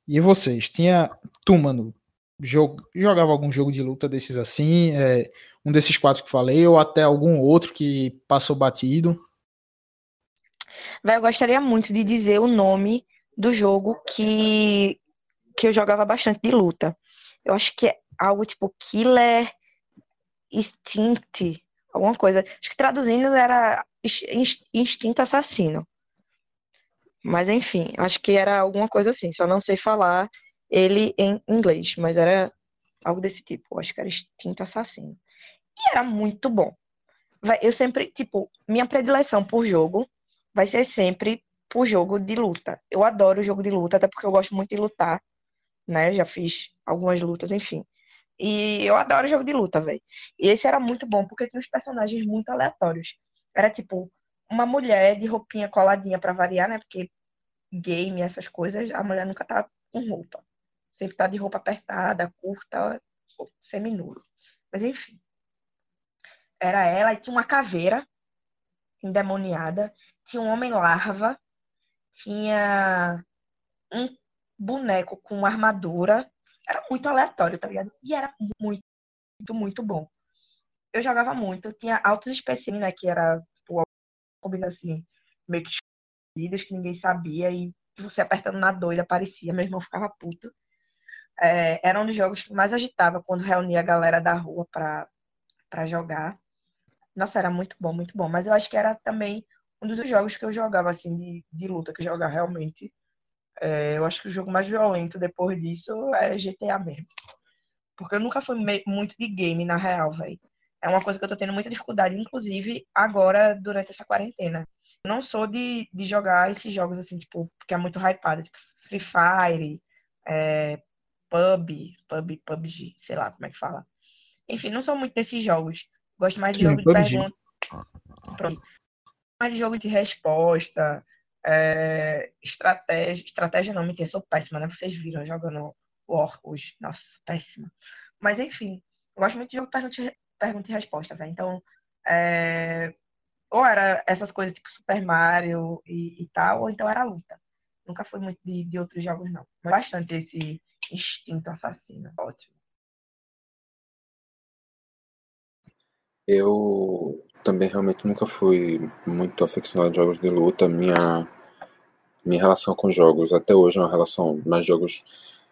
E vocês? Tinha. Tu, mano, jog, jogava algum jogo de luta desses assim? É, um desses quatro que falei, ou até algum outro que passou batido? Vai, eu gostaria muito de dizer o nome do jogo que, que eu jogava bastante de luta. Eu acho que é algo tipo Killer Instinct, alguma coisa. Acho que traduzindo era Instinto Assassino. Mas enfim, acho que era alguma coisa assim, só não sei falar ele em inglês, mas era algo desse tipo. Acho que era Instinto Assassino. E era muito bom. Eu sempre, tipo, minha predileção por jogo vai ser sempre por jogo de luta. Eu adoro jogo de luta, até porque eu gosto muito de lutar, né? Já fiz algumas lutas, enfim. E eu adoro jogo de luta, velho. E esse era muito bom, porque tinha uns personagens muito aleatórios. Era tipo uma mulher de roupinha coladinha para variar, né? Porque game, essas coisas, a mulher nunca tá com roupa. Sempre tá de roupa apertada, curta, seminuro. Mas enfim. Era ela e tinha uma caveira endemoniada tinha um homem larva, tinha um boneco com armadura. Era muito aleatório, tá ligado? E era muito, muito, muito bom. Eu jogava muito. Tinha altos especímenes, né? Que era, tipo, combinando assim, meio que escondidos, que ninguém sabia. E você apertando na doida aparecia. Meu irmão ficava puto. É, era um dos jogos que mais agitava quando reunia a galera da rua pra, pra jogar. Nossa, era muito bom, muito bom. Mas eu acho que era também um dos jogos que eu jogava, assim, de, de luta, que jogar realmente. É, eu acho que o jogo mais violento depois disso é GTA mesmo. Porque eu nunca fui muito de game, na real, velho. É uma coisa que eu tô tendo muita dificuldade, inclusive agora, durante essa quarentena. Eu não sou de, de jogar esses jogos, assim, tipo, que é muito hypado, tipo Free Fire, é, PUB, PUB, PUBG, sei lá como é que fala. Enfim, não sou muito desses jogos. Gosto mais de jogos de pergunta. Pronto mais de jogo de resposta, é, estratégia. Estratégia não, mentira, sou péssima, né? Vocês viram jogando War hoje. Nossa, péssima. Mas enfim, eu gosto muito de jogo de pergunta, pergunta e resposta, velho. Então, é, ou era essas coisas tipo Super Mario e, e, tal, ou então era luta. Nunca fui muito de, de outros jogos, não. Bastante esse instinto assassino. Ótimo. Eu também realmente nunca fui muito aficionado a jogos de luta. Minha, minha relação com jogos até hoje é uma relação mais jogos.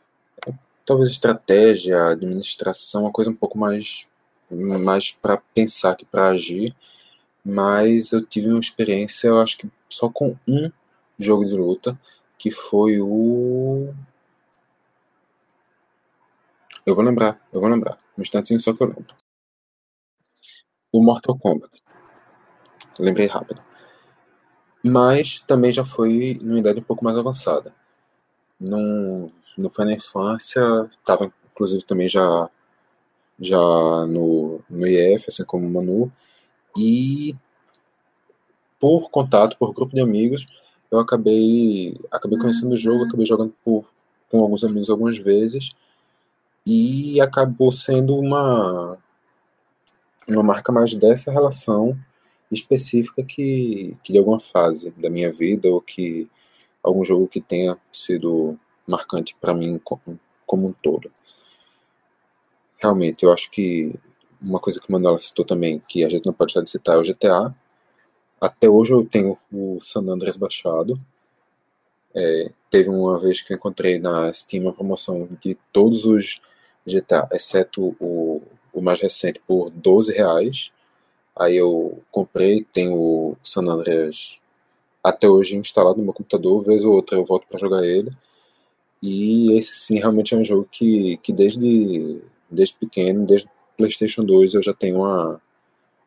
Talvez estratégia, administração, uma coisa um pouco mais, mais para pensar que para agir. Mas eu tive uma experiência, eu acho que só com um jogo de luta, que foi o. Eu vou lembrar, eu vou lembrar. Um instantinho só que eu lembro o Mortal Kombat. Lembrei rápido. Mas também já foi numa idade um pouco mais avançada. Não, não foi na infância, estava inclusive também já, já no, no IF, assim como o Manu. E por contato, por grupo de amigos, eu acabei, acabei conhecendo o jogo, acabei jogando por, com alguns amigos algumas vezes. E acabou sendo uma, uma marca mais dessa relação específica que, que de alguma fase da minha vida ou que algum jogo que tenha sido marcante para mim como, como um todo. Realmente, eu acho que uma coisa que o Manuela citou também, que a gente não pode deixar de citar, é o GTA. Até hoje eu tenho o San Andreas baixado. É, teve uma vez que eu encontrei na Steam uma promoção de todos os GTA, exceto o o mais recente, por 12 reais. Aí eu comprei, tenho o San Andreas até hoje instalado no meu computador, vez ou outra eu volto para jogar ele. E esse sim realmente é um jogo que, que desde, desde pequeno, desde PlayStation 2, eu já tenho uma,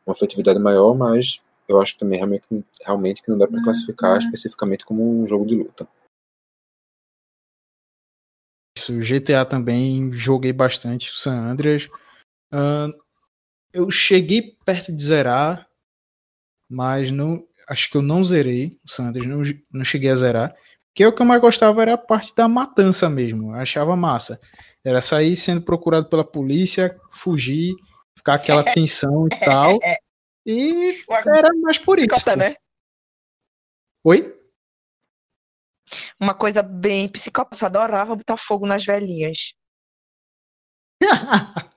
uma afetividade maior, mas eu acho que também realmente, realmente que não dá para classificar especificamente como um jogo de luta. Isso, GTA também joguei bastante, o San Andreas. Uh, eu cheguei perto de zerar, mas não, acho que eu não zerei o Sanders, não, não cheguei a zerar. Porque o que eu mais gostava era a parte da matança mesmo, eu achava massa. Era sair sendo procurado pela polícia, fugir, ficar aquela tensão e tal. E era mais por isso. Psicopata, né? Oi? Uma coisa bem psicopata, eu adorava botar fogo nas velhinhas.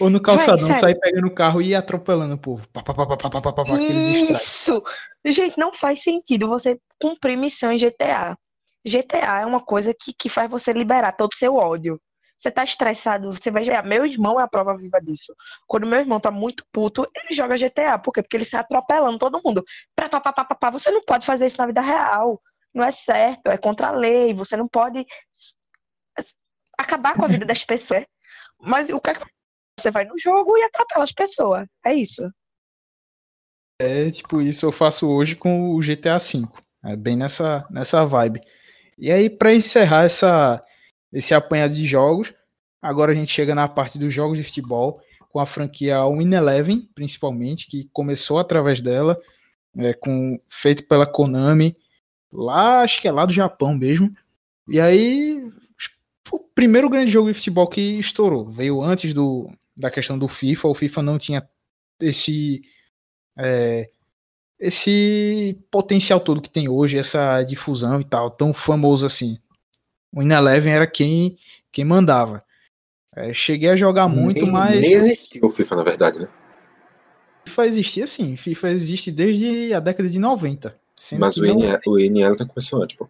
Ou no calçadão, Vai, sair pegando o carro e ir atropelando o povo. Pá, pá, pá, Isso! Gente, não faz sentido você cumprir missão em GTA. GTA é uma coisa que, que faz você liberar todo o seu ódio. Você tá estressado, você vai jogar. Meu irmão é a prova viva disso. Quando meu irmão tá muito puto, ele joga GTA. Por quê? Porque ele sai atropelando todo mundo. Pá, pá, pá, pá, pá, Você não pode fazer isso na vida real. Não é certo, é contra a lei. Você não pode acabar com a vida das pessoas. Mas o que é que você vai no jogo e atropela as pessoas. É isso. É tipo isso eu faço hoje com o GTA V. É bem nessa, nessa vibe. E aí, para encerrar essa, esse apanhado de jogos, agora a gente chega na parte dos jogos de futebol, com a franquia Win Eleven, principalmente, que começou através dela, é, com, feito pela Konami, lá, acho que é lá do Japão mesmo. E aí, o primeiro grande jogo de futebol que estourou. Veio antes do, da questão do FIFA. O FIFA não tinha esse é, esse potencial todo que tem hoje, essa difusão e tal, tão famoso assim. O Ineleven era quem quem mandava. É, cheguei a jogar muito, nem, mas nem existia o FIFA na verdade, né? FIFA existia sim, FIFA existe desde a década de 90. Mas o, não... o INL tá começando antes, pô.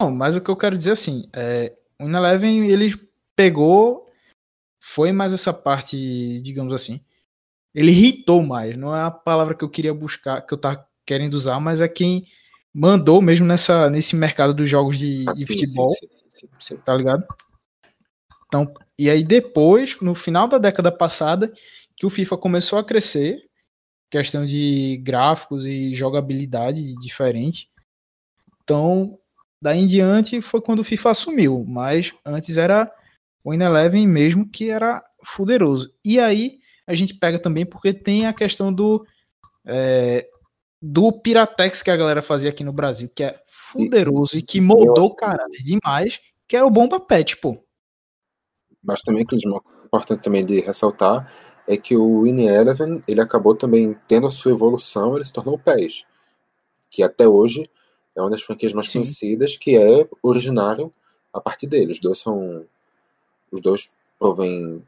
Não, mas o que eu quero dizer assim, é, o Ineleven ele pegou foi mais essa parte, digamos assim. Ele irritou mais, não é a palavra que eu queria buscar, que eu tava querendo usar, mas é quem mandou mesmo nessa, nesse mercado dos jogos de, de futebol, sim, sim, sim, tá ligado? Então, e aí depois, no final da década passada, que o FIFA começou a crescer, questão de gráficos e jogabilidade diferente. Então, daí em diante foi quando o FIFA assumiu, mas antes era o Ineleven mesmo, que era fuderoso. E aí a gente pega também porque tem a questão do é, do Piratex que a galera fazia aqui no Brasil, que é fuderoso e, e que moldou o caráter demais, que é o Bomba Pet, pô. Mas também, é importante também de ressaltar é que o In Eleven ele acabou também tendo a sua evolução, ele se tornou o PES, que até hoje é uma das franquias mais Sim. conhecidas, que é originário a partir dele. Os dois são os dois provêm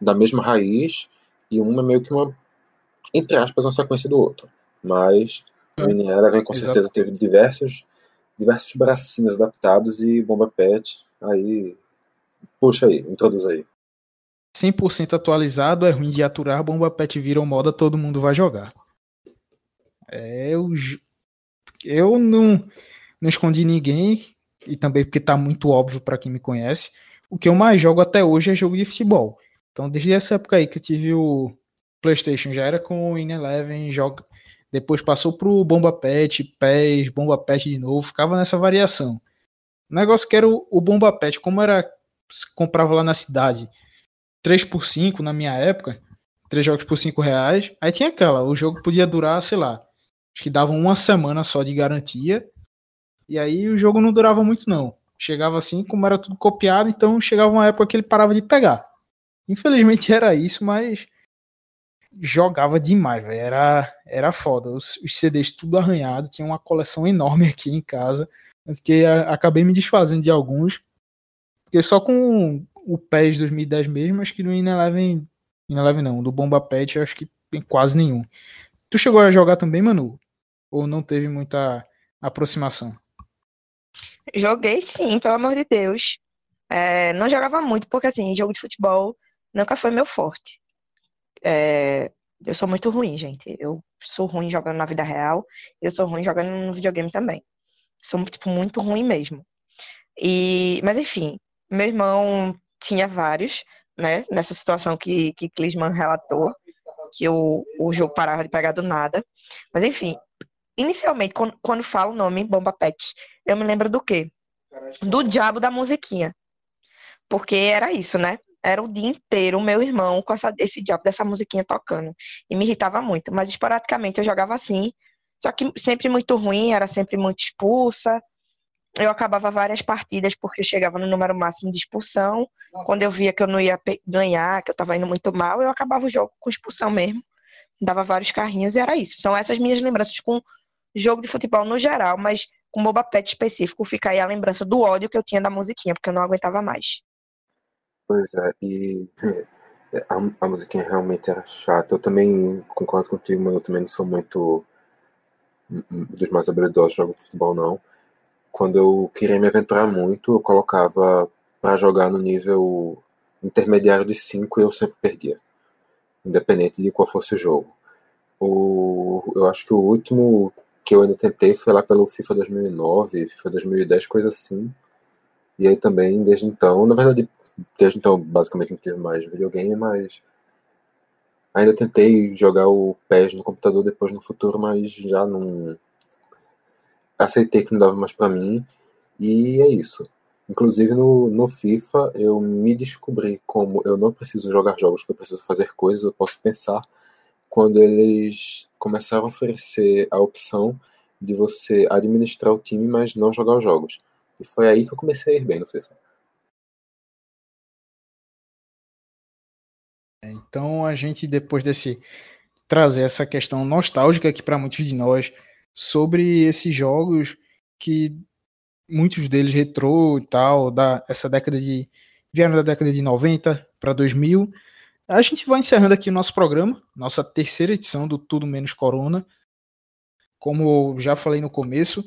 da mesma raiz E uma meio que uma, entre aspas, uma sequência do outro. Mas o Mini Eleven com certeza teve diversos, diversos bracinhos adaptados e Bomba Pet. Aí, puxa aí, introduz aí. 100% atualizado, é ruim de aturar, Bomba Pet vira moda, todo mundo vai jogar. É, eu, eu não, não escondi ninguém, e também porque tá muito óbvio para quem me conhece. O que eu mais jogo até hoje é jogo de futebol. Então, desde essa época aí que eu tive o PlayStation, já era com o In Eleven, joga... depois passou pro Bomba Pet, PES, Bomba Pet de novo, ficava nessa variação. O negócio que era o, o Bomba Pet, como era comprava lá na cidade 3 por 5 na minha época, três jogos por 5 reais, aí tinha aquela, o jogo podia durar, sei lá, acho que dava uma semana só de garantia, e aí o jogo não durava muito não. Chegava assim, como era tudo copiado, então chegava uma época que ele parava de pegar. Infelizmente era isso, mas jogava demais, velho. Era, era foda. Os, os, CDs tudo arranhado, tinha uma coleção enorme aqui em casa, que acabei me desfazendo de alguns. Porque só com o PES 2010 mesmo, acho que no Ineleven, Ineleven não, do Bomba Pet, acho que tem quase nenhum. Tu chegou a jogar também, Manu? Ou não teve muita aproximação? Joguei sim, pelo amor de Deus. É, não jogava muito, porque assim, jogo de futebol nunca foi meu forte. É, eu sou muito ruim, gente. Eu sou ruim jogando na vida real, eu sou ruim jogando no videogame também. Sou tipo, muito ruim mesmo. E, mas enfim, meu irmão tinha vários, né? Nessa situação que, que Klisman relatou, que o, o jogo parava de pegar do nada. Mas enfim, inicialmente, quando, quando falo o nome Bomba Pet, eu me lembro do quê? Do diabo da musiquinha. Porque era isso, né? Era o dia inteiro o meu irmão com essa, esse diabo dessa musiquinha tocando. E me irritava muito. Mas esporadicamente eu jogava assim. Só que sempre muito ruim, era sempre muito expulsa. Eu acabava várias partidas porque chegava no número máximo de expulsão. Quando eu via que eu não ia ganhar, que eu estava indo muito mal, eu acabava o jogo com expulsão mesmo. Dava vários carrinhos e era isso. São essas minhas lembranças com jogo de futebol no geral, mas com Boba Pet específico, fica aí a lembrança do ódio que eu tinha da musiquinha, porque eu não aguentava mais. Pois é, e a, a musiquinha realmente era chata. Eu também concordo contigo, mas eu também não sou muito dos mais habilidosos de futebol, não. Quando eu queria me aventurar muito, eu colocava para jogar no nível intermediário de 5 e eu sempre perdia, independente de qual fosse o jogo. O, eu acho que o último que eu ainda tentei foi lá pelo FIFA 2009, FIFA 2010, coisa assim. E aí também, desde então, na verdade, desde então basicamente não tive mais videogame, mas ainda tentei jogar o PES no computador depois no futuro, mas já não aceitei que não dava mais para mim. E é isso. Inclusive no, no FIFA eu me descobri como eu não preciso jogar jogos, que eu preciso fazer coisas, eu posso pensar quando eles começaram a oferecer a opção de você administrar o time, mas não jogar os jogos. E foi aí que eu comecei a ir bem no FIFA. Então a gente depois desse trazer essa questão nostálgica aqui para muitos de nós sobre esses jogos que muitos deles retrô e tal, da essa década de vieram da década de 90 para 2000 a gente vai encerrando aqui o nosso programa, nossa terceira edição do Tudo Menos Corona. Como já falei no começo,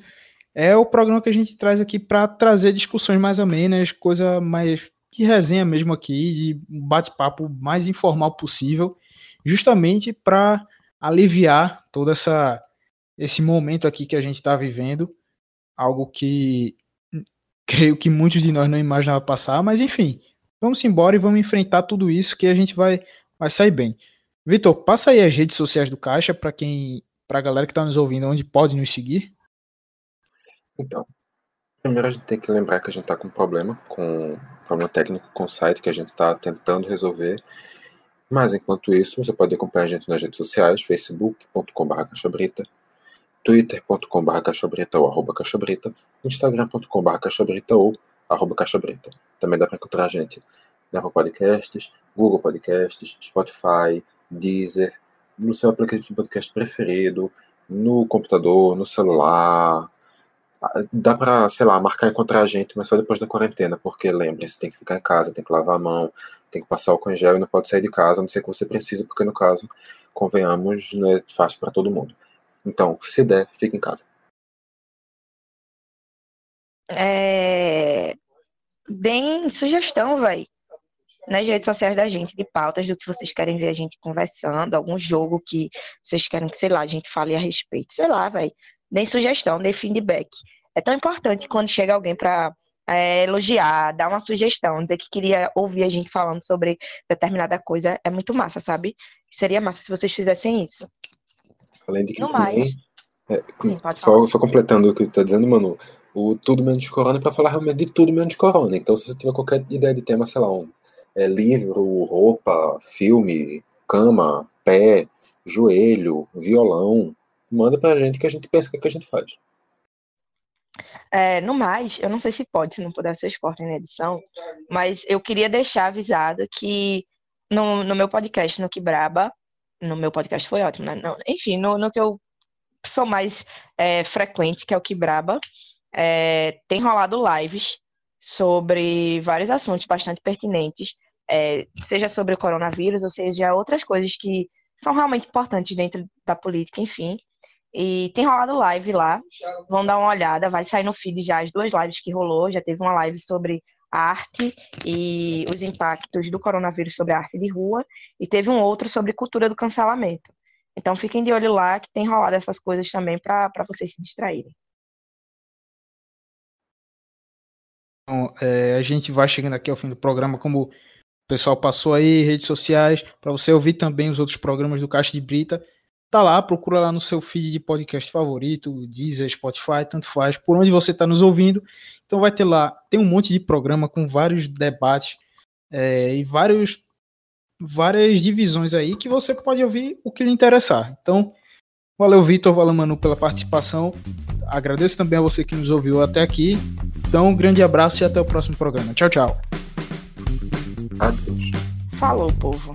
é o programa que a gente traz aqui para trazer discussões mais amenas, coisa mais de resenha mesmo aqui, de bate-papo mais informal possível, justamente para aliviar todo essa esse momento aqui que a gente está vivendo, algo que creio que muitos de nós não imaginavam passar, mas enfim, Vamos embora e vamos enfrentar tudo isso que a gente vai, vai sair bem. Vitor, passa aí as redes sociais do Caixa para quem, para a galera que está nos ouvindo, onde pode nos seguir. Então, primeiro a gente tem que lembrar que a gente está com um problema, com problema técnico com o site que a gente está tentando resolver. Mas enquanto isso, você pode acompanhar a gente nas redes sociais, facebook.com.br caixabrita, twitter.com.br caixabrita ou arroba caixabrita, instagram.com.br ou arroba. Também dá para encontrar a gente na Apple Podcasts, Google Podcasts, Spotify, Deezer, no seu aplicativo de podcast preferido, no computador, no celular, dá pra, sei lá, marcar encontrar a gente, mas só depois da quarentena, porque lembre-se, tem que ficar em casa, tem que lavar a mão, tem que passar o congel e não pode sair de casa, a não ser que você precise, porque no caso, convenhamos, não é fácil para todo mundo. Então, se der, fique em casa. É... Deem sugestão, vai nas redes sociais da gente de pautas do que vocês querem ver a gente conversando, algum jogo que vocês querem que, sei lá, a gente fale a respeito. Sei lá, vai. Deem sugestão, deem feedback. É tão importante quando chega alguém para é, elogiar, dar uma sugestão, dizer que queria ouvir a gente falando sobre determinada coisa. É muito massa, sabe? Seria massa se vocês fizessem isso. Além de que também, mais. É, Sim, só, só, completando o que tu tá dizendo, Manu, o Tudo Menos Corona é pra falar realmente de tudo menos Corona. Então, se você tiver qualquer ideia de tema, sei lá, um é, livro, roupa, filme, cama, pé, joelho, violão. Manda pra gente que a gente pensa o que, é que a gente faz. É, no mais, eu não sei se pode, se não puder, vocês cortem na edição, mas eu queria deixar avisado que no, no meu podcast, no Quebraba, no meu podcast foi ótimo, né? Não, enfim, no, no que eu sou mais é, frequente, que é o Quebraba, é, tem rolado lives sobre vários assuntos bastante pertinentes é, seja sobre o coronavírus, ou seja, outras coisas que são realmente importantes dentro da política, enfim. E tem rolado live lá, vão dar uma olhada, vai sair no feed já as duas lives que rolou, já teve uma live sobre arte e os impactos do coronavírus sobre a arte de rua, e teve um outro sobre cultura do cancelamento. Então fiquem de olho lá que tem rolado essas coisas também para vocês se distraírem. Então, é, a gente vai chegando aqui ao fim do programa, como o pessoal passou aí, redes sociais, para você ouvir também os outros programas do Caixa de Brita. Tá lá, procura lá no seu feed de podcast favorito, Deezer, Spotify, tanto faz, por onde você está nos ouvindo. Então vai ter lá, tem um monte de programa com vários debates é, e vários, várias divisões aí que você pode ouvir o que lhe interessar. Então, valeu Vitor, valeu Manu pela participação. Agradeço também a você que nos ouviu até aqui. Então, um grande abraço e até o próximo programa. Tchau, tchau. Adeus. Falou, povo.